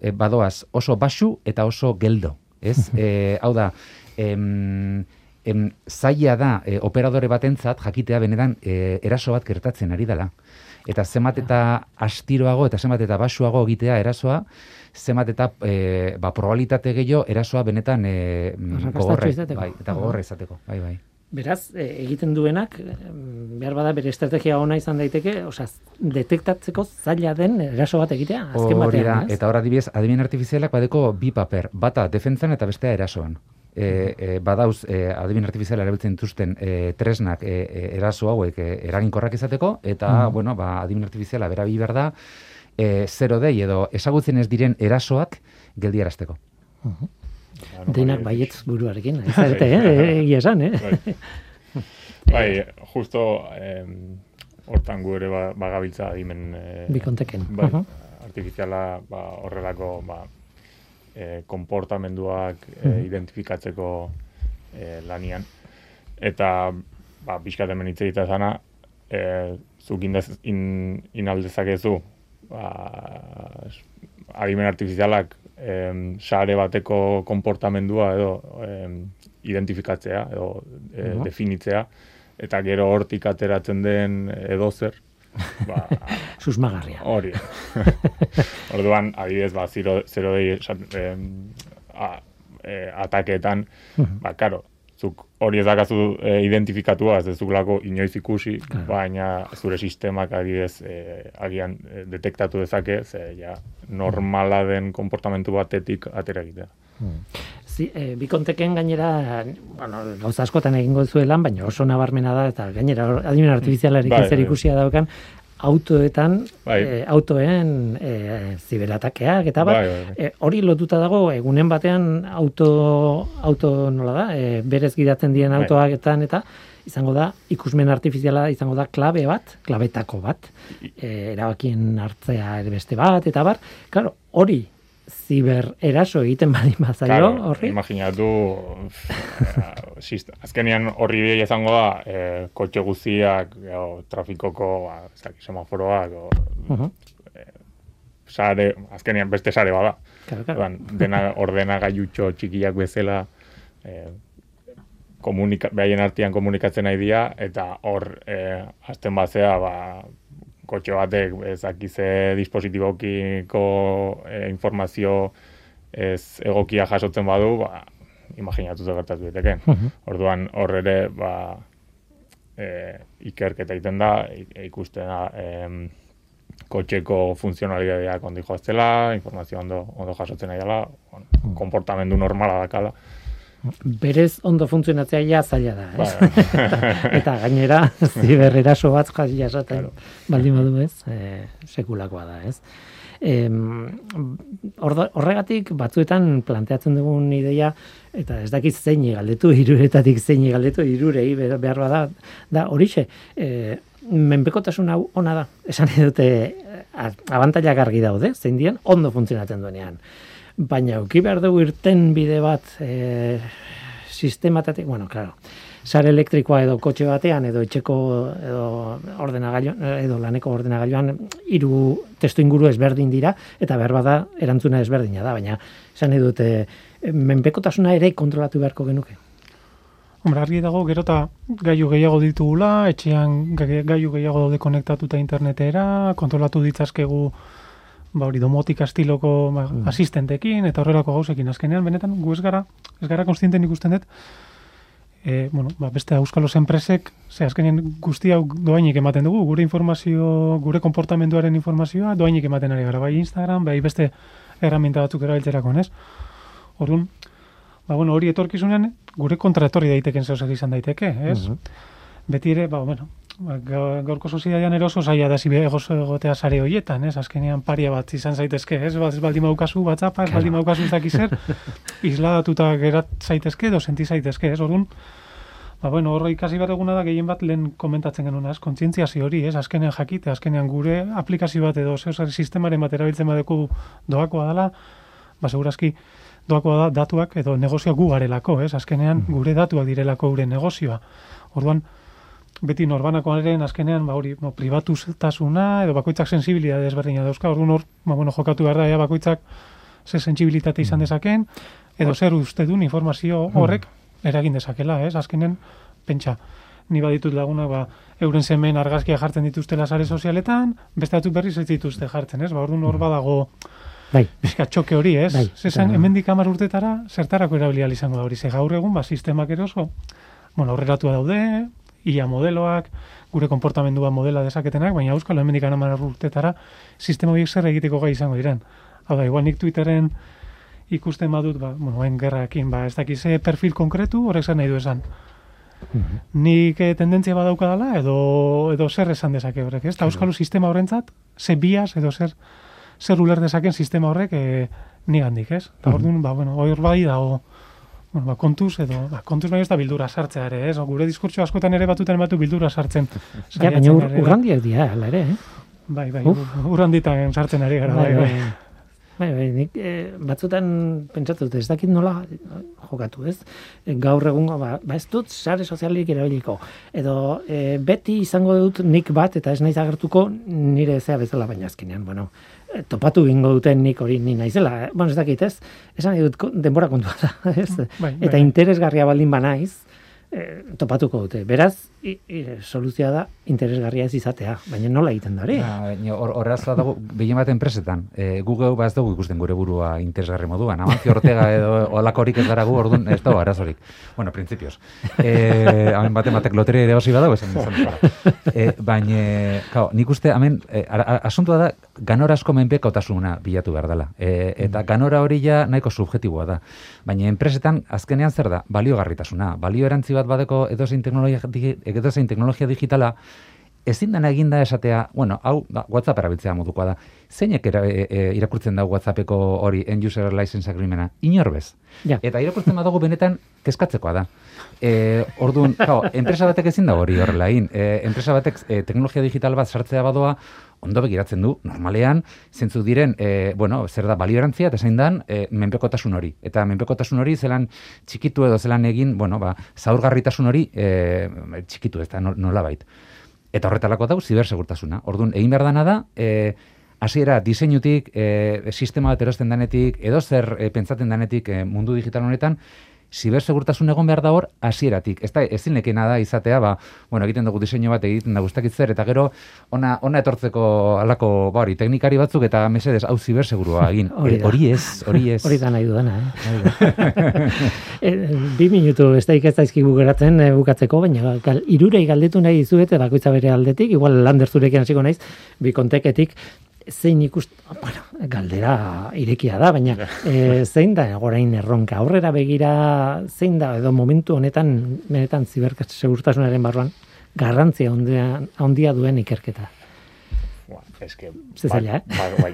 e, badoaz oso basu eta oso geldo. Ez? e, hau da, em, em, zaila da e, operadore batentzat jakitea benetan e, eraso bat gertatzen ari dela. Eta zenbat eta astiroago eta zenbat eta basuago egitea erasoa, zenbat eta e, ba, probabilitate gehiago erasoa benetan e, izateko. bai, eta gogorra izateko. Bai, bai. Beraz, e, egiten duenak, em, behar bada bere estrategia ona izan daiteke, osea, detektatzeko zaila den eraso bat egitea, azken Hori da, batean, ez? eta hor adibidez, adimen artifizialak badeko bi paper, bata defentzan eta bestea erasoan. E, e, badauz, e, adimen artifiziala erabiltzen dituzten e, tresnak e, e, eraso hauek e, eraginkorrak izateko, eta, bueno, ba, adimen artifiziala berabi behar da, e, zero dei edo ezagutzen ez diren erasoak geldiarazteko. Denak baietz buruarekin, ez zarete, eh? egia esan, eh? Bai. bai, justo em, hortan gu ere ba, bagabiltza adimen eh, Bikonteken. bai, Mhm. artifiziala ba, horrelako ba, eh, konportamenduak eh, identifikatzeko eh, lanian. Eta ba, pixkat hemen hitz egita zana, eh, zuk indez, in, inaldezakezu ba, adimen artifizialak em, sare bateko konportamendua edo em, identifikatzea edo e, Mhm. definitzea eta gero hortik ateratzen den edozer ba, Susmagarria. hori orduan adibidez ba zero, zero dei esan- em, a, e, atakeetan ba karo zuk hori ez dakazu e, identifikatua ez dezulako inoiz ikusi, baina zure sistemak adibidez e, agian e, detektatu dezake, ze ja normala den konportamentu batetik atera egitea. Zi, e, bikonteken gainera, bueno, gauza askotan egingo zuen lan, baina oso nabarmena da, eta gainera adimen artifizialarekin Bai, zer bai. ikusia daukan, autoetan, Bai. e, autoen e, ziberatakeak, eta bat, Bai, bai, e, hori lotuta dago, egunen batean auto, auto nola da, e, berez gidatzen diren Bai. autoaketan, eta izango da, ikusmen artifiziala izango da klabe bat, klabetako bat, e, erabakien hartzea beste bat, eta bar, claro, hori ziber eraso egiten badi mazaio, Claro, horri, Imaginatu, eh, azkenean horri bidea izango da, eh, kotxe guztiak, o, trafikoko, ba, ez dakit, semaforoak, o, Mhm. sare, azkenean beste sare bada. Claro, claro. Orduan, dena ordenagailutxo txikiak bezala, eh, komunika, behaien artean komunikatzen nahi dira, eta hor, eh, azten bazea, ba, kotxe batek ezakize dispositibokiko eh, informazio ez egokia jasotzen badu, ba, imaginatu ze gertatu daiteken. Orduan hor ere, ba, e, ikerketa egiten da, ikusten da, em, kotxeko funtzionalidadeak ondi joaztela, informazio ondo, ondo jasotzen nahi dela, bueno, konportamendu normala dakala. Berez ondo funtzionatzea ja zaila da, ez? Ba, eta gainera ziber eraso bat jas- jasaten baldin badu ez, e, sekulakoa da, ez? Ordo- horregatik batzuetan planteatzen dugun ideia eta ez dakit zein galdetu hiruretatik zein galdetu hirurei behar bada da horixe e, menpekotasun hau ona da. Esan dute eh, abantailak argi daude zein dien ondo funtzionatzen duenean baina euki behar dugu irten bide bat e, sistematatik, bueno, claro, sare elektrikoa edo kotxe batean edo etxeko edo ordenagailuan edo laneko ordenagailuan hiru testu inguru ezberdin dira eta behar bada erantzuna ezberdina da, baina esan eh, menpekotasuna ere kontrolatu beharko genuke. Hombre, argi dago, gero eta gaiu gehiago ditugula, etxean gai- gaiu gehiago daude konektatuta internetera, kontrolatu ditzazkegu ba hori domotika estiloko ba, asistentekin eta horrelako gauzekin. Azkenean, benetan, gu ez gara, ez gara konstienten ikusten dut, e, bueno, ba, beste auskalos enpresek, ze azkenean guzti hau doainik ematen dugu, gure informazio, gure konportamenduaren informazioa doainik ematen ari gara, bai Instagram, bai beste herramienta batzuk erabiltzerako, ez? Orduan, ba, bueno, hori etorkizunean gure kontraetorri daiteken zeuzak izan daiteke, ez? Beti ere, ba, bueno, gaurko sozidadean eroso zaila da zibe egotea sare hoietan, ez? Azkenean paria bat izan zaitezke, ez? Ba, ez baldin maukazu WhatsAppa, ez baldin maukazu ez dakiz zer, isladatuta gerat zaitezke edo senti zaitezke, ez? Orduan, ba, bueno, horro ikasi bat eguna da gehien bat lehen komentatzen genuen, ez? Kontzientziazio hori, ez? Azkenean jakite, azkenean gure aplikazio bat edo zeusar sistemaren bat erabiltzen badeku doakoa dela, ba, segurazki doakoa da datuak edo negozioa gu garelako, ez? Azkenean gure datuak direlako gure negozioa. Orduan, beti norbanakoaren azkenean ba hori no, pribatuztasuna edo bakoitzak sensibilitate desberdina dauzka. Orduan hor, ba, bueno, jokatu behar da ea bakoitzak ze sensibilitate izan dezaken edo zer uste duen informazio horrek eragin dezakela, ez? Azkenen pentsa ni baditut laguna ba euren semen argazkia jartzen dituztela sare sozialetan, beste batzuk berriz ez dituzte jartzen, ez? Ba orduan hor badago Bai, Bizka txoke hori, ez? Bai, Zesan, hemendik hamar urtetara, zertarako erabilia ahal izango da hori. Ze gaur egun, ba, sistemak ere oso, bueno, aurreratua daude, ia modeloak, gure konportamendua modela dezaketenak, baina euskalo hemendik hamar urtetara, sistema horiek zer egiteko gai izango diren. Hau da, igual nik Twitteren ikusten badut, ba, bueno, hain gerrakin, ba, ez dakiz ze perfil konkretu, horrek zer nahi du esan. Nik eh, tendentzia badaukadala, edo, edo zer esan dezake horrek, ez? Ta euskalo sistema horrentzat, ze bias, edo zer, zer uler dezaken sistema horrek e, nigandik, ez? Eta orduan, ba, bueno, hor bai dago, bueno, ba, kontuz edo, ba, kontuz baina ez da bildura sartzea ere, ez? Gure diskurtso askotan ere batutan batu bildura sartzen. ja, baina ur, urrandiak dira, ala ere, eh? Bai, bai, Uf. ur- urranditan sartzen ari gara, bai, bai. Bai, bai, nik eh, batzutan pentsatu dut, ez dakit nola jokatu, ez? Eh, Gaur egungo, ba, ba ez dut sare sozialik erabiliko. Edo eh, beti izango dut nik bat, eta ez naiz agertuko nire zea bezala, baina azkenean, bueno, topatu bingo duten nik hori ni naizela. Eh? Bueno, ez dakit, ez? Esan dut denbora kontua da, ez? Bai, eta bai. interesgarria baldin banaiz, eh, topatuko dute. Beraz, i, i, soluzioa da interesgarria ez izatea, baina nola egiten da hori? Ba, baina hor horrazoa dago behien bat enpresetan. E, geu ba ez dugu ikusten gure burua interesgarri moduan. Amancio Ortega edo olakorik ez gara gu, orduan ez dago arazorik. Bueno, printzipioz. E, hamen baten batek loteria ere hasi badago esan izan. E, baina, kao, nik uste, hemen, e, asuntua da, ganorazko menpekotasuna bilatu behar dela. E, eta ganora hori ja nahiko subjetiboa da. Baina enpresetan, azkenean zer da? Baliogarritasuna. Balio erantzi bat badeko edozein teknologia, edozein teknologia digitala, ezin dena eginda esatea, bueno, hau ba, WhatsApp erabiltzea modukoa da. Zeinek era, e, e, irakurtzen da WhatsAppeko hori end user license agreementa? Inorbez. Ja. Eta irakurtzen badugu benetan kezkatzekoa da. E, orduan, kao, enpresa batek ezin da hori horrela egin. E, enpresa batek e, teknologia digital bat sartzea badoa, ondo begiratzen du, normalean, zentzu diren, e, bueno, zer da, balioerantzia, eta zein dan, e, menpekotasun hori. Eta menpekotasun hori zelan txikitu edo zelan egin, bueno, ba, zaurgarritasun hori e, txikitu ez da, no- nolabait. Eta horretalako dau zibersegurtasuna. Orduan, egin behar dana da, e, hasiera diseinutik, e, sistema bat erosten danetik, edo zer e, pentsatzen danetik e, mundu digital honetan, zibersegurtasun egon behar da hor hasieratik. Ez da, ezin lekena da izatea, ba, bueno, egiten dugu diseinu bat, egiten dugu ez zer, eta gero, ona, ona etortzeko alako, ba, hori, teknikari batzuk, eta mesedez, hau zibersegurua egin. Hori E, da. hori ez, hori ez. Hori da nahi dudana, eh? e, bi minutu ez daik ez daizkigu geratzen eh, bukatzeko, baina gal, irurei galdetu nahi dizuet, bakoitza bere aldetik, igual lander zurekin hasiko naiz, bi konteketik, zein ikust, bueno, galdera irekia da, baina e, zein da orain erronka, aurrera begira, zein da, edo momentu honetan, benetan zibersegurtasunaren barruan, garrantzia handia, handia duen ikerketa. Ba, eske, Ze zaila, eh? ba, bai.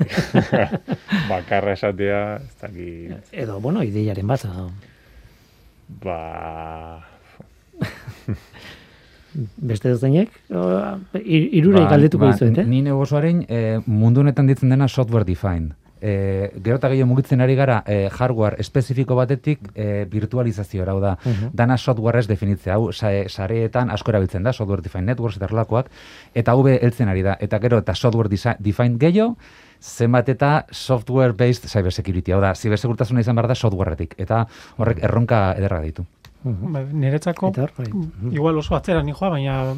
Bakarra esatea, ez dakit, Edo, bueno, ideiaren bat, ba... beste duzainek, irurei Ba, galdetuko ba, dizuet, eh? Ni negozioaren e, mundu honetan ditzen dena software defined. E, gero eta gehiago mugitzen ari gara e, hardware espezifiko batetik e, virtualizazio hau da. Mhm. Dana software ez definitzea, hau sa- sareetan asko erabiltzen da, software defined networks eta horrelakoak, eta hau heltzen ari da. Eta gero eta software defined gehiago, zenbat eta software based cybersecurity, hau da, zibersegurtasuna izan behar da softwaretik, eta horrek erronka ederra ditu. Mhm. Ba, niretzako, Eta hor, bai. igual oso atzera nijoa, baina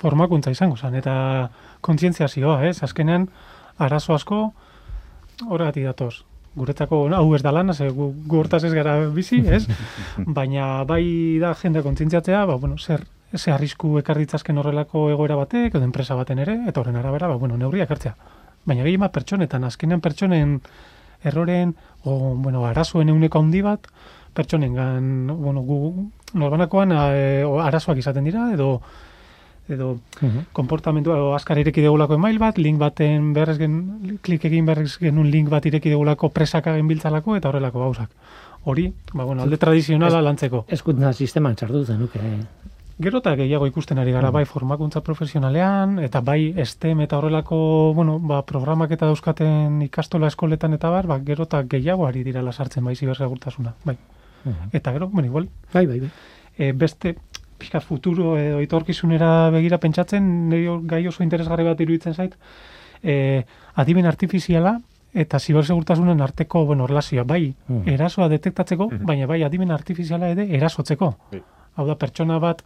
formakuntza izango zen, eta kontzientziazioa, ez? Azkenean, arazo asko, horregatik datoz. Guretzako, hau ez da lana, ze gu, gu ez gara bizi, ez? Baina bai da jende kontzientziatzea, ba, bueno, zer, ze arrisku ekarritzazken horrelako egoera batek, edo enpresa baten ere, eta horren arabera, ba, bueno, neurriak hartzea. Baina gehien bat pertsonetan, azkenean pertsonen erroren, o, bueno, arazoen euneko handi bat, pertsonengan, bueno, gu, norbanakoan e, arazoak izaten dira, edo edo Mhm. konportamentua edo azkar ireki degulako email bat, link baten berrez gen, klik egin berrez genuen link bat ireki degulako presaka genbiltzalako eta horrelako gauzak. Hori, ba, bueno, alde tradizionala lantzeko. Eskuntza sisteman txartu zenuke. Gero eta gehiago ikusten ari gara, bai formakuntza profesionalean, eta bai STEM eta horrelako, bueno, ba, programak eta dauzkaten ikastola eskoletan eta bar, ba, gero eta gehiago ari direla sartzen bai zibersegurtasuna, bai. Eta gero, bueno, igual, Bai, bai, bai. e, beste pixka futuro edo etorkizunera begira pentsatzen, hor gai oso interesgarri bat iruditzen zait, e, adimen artifiziala eta zibersegurtasunen arteko, bueno, relazioa, bai, erasoa detektatzeko, baina bai, adimen artifiziala ere erasotzeko. Bai. Hau da, pertsona bat,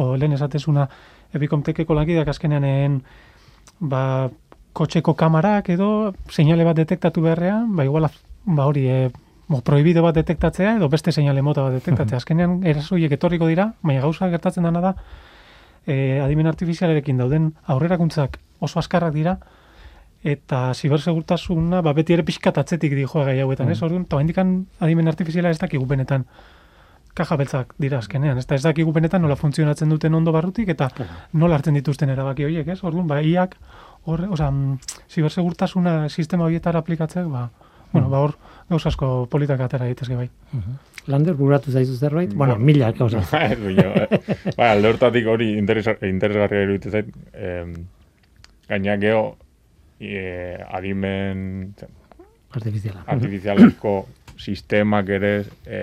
o lehen esatezuna, ebikomtekeko lankideak azkenean ba, kotxeko kamarak edo seinale bat detektatu beharrean, ba, igual, ba, hori, e, mo, prohibido bat detektatzea edo beste seinale mota bat detektatzea. Azkenean erasoiek etorriko dira, baina gauza gertatzen dana da, e, adimen artifizialarekin dauden aurrerakuntzak oso askarrak dira, eta zibersegurtasuna ba, beti ere pixkat atzetik di joa gai hauetan, ez? Orduan, eta indikan adimen artifiziala ez dakigu benetan kaja beltzak dira azkenean, ez da ez dakigu benetan nola funtzionatzen duten ondo barrutik eta nola hartzen dituzten erabaki horiek, ez? Orduan, ba, iak, hor, oza, mm, zibersegurtasuna sistema horietara aplikatzeak, ba, bueno, ba, hor, gauz asko politak atera daitezke bai. Lander buratu zaizu zerbait? Bueno, Bueno. mila gauza. Eh, bai, alde hortatik hori interesgarria iruditzen zait. em, Gaina geho, e, adimen Artifiziala. artifizialeko sistemak ere, e,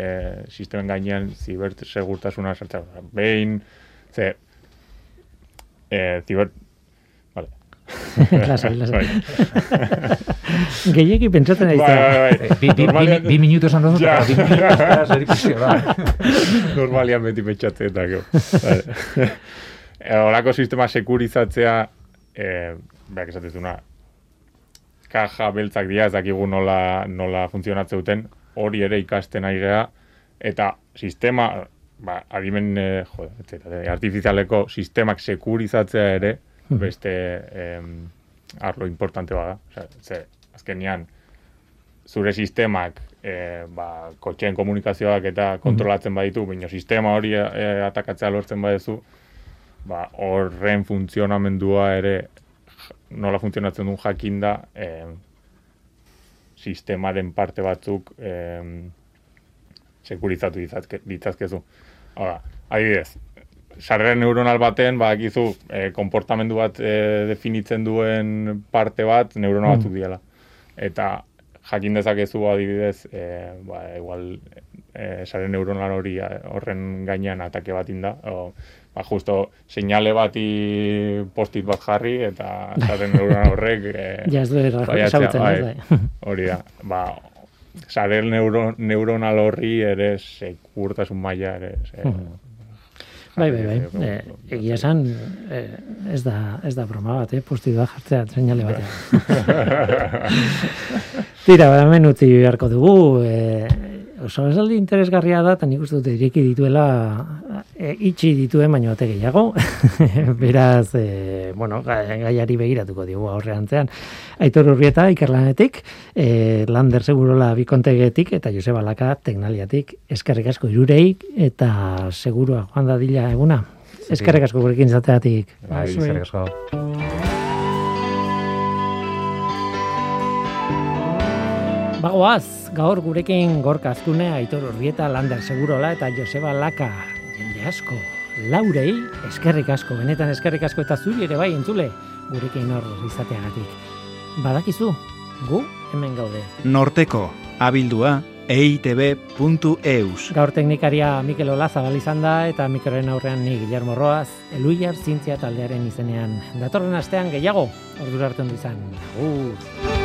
sistemen gainean zibersegurtasuna sartzea. Behin, ze, e, ziber... Vale. Lasai, lasai. Bai. Gehiegi pentsatzen ari Bai, zara. bai, bai. Eh, Bi, minutu esan dut, eta bi minutu da. Normalian beti pentsatzen eta. E, Horako sistema sekurizatzea, e, behar esatezuna, kaja beltzak dira, ez dakigu nola, nola funtzionatze duten, hori ere ikasten ari gea, eta sistema, ba, adimen, e, jode, etcétera, artifizialeko sistemak sekurizatzea ere, beste em, arlo importante bada. Osea, ze, azkenean, zure sistemak e, ba, kotxeen komunikazioak eta kontrolatzen baditu, baina sistema hori e, atakatzea lortzen badezu, ba, horren funtzionamendua ere nola funtzionatzen duen jakinda e, sistemaren parte batzuk e, sekurizatu ditzazke, ditzazkezu. Hora, adibidez, sarrera neuronal baten, badakizu, e, konportamendu bat e, definitzen duen parte bat neurona batzuk diela. Eta jakin dezakezu adibidez, e, ba, igual e, sare neuronal hori eh, horren gainean atake bat inda, o, ba, justo seinale bati postit bat jarri eta sare neuronal horrek e, Ja ez du bai. hori da, ba, sare neuro, neuronal horri ere sekurtasun maila ere ze, Bai, bai, bai. Eh, egia esan, eh, ez da, ez da broma bat, eh? Posti da jartzea, seinale batean. Tira, hemen utzi beharko dugu, eh, oso esaldi interesgarria da, eta nik uste dut ireki dituela, e, itxi dituen baino bate gehiago, beraz, e, bueno, ga- gaiari begiratuko digu aurreantzean. Aitor Urrieta, ikerlanetik, e, Lander Segurola bikontegetik, eta Joseba Laka Teknaliatik, eskerrik asko irurei, eta segurua, joan da dila eguna. Eskerrik asko gurekin izateatik. Bai, Zuei. eskerrik asko. Bagoaz, gaur gurekin gorka azkune, Aitor Urrieta, Lander Segurola eta Joseba Laka. Jende asko, laurei, eskerrik asko, benetan eskerrik asko eta zuri ere bai entzule, gurekin hor izateagatik. Badakizu, gu hemen gaude. Norteko, abildua, eitb.eus. Gaur teknikaria Mikel Olazabal izan da eta mikroren aurrean ni Guillermo Roaz, Eluiar Zientzia taldearen izenean. Datorren astean gehiago, ordura arte ondo izan. Agur.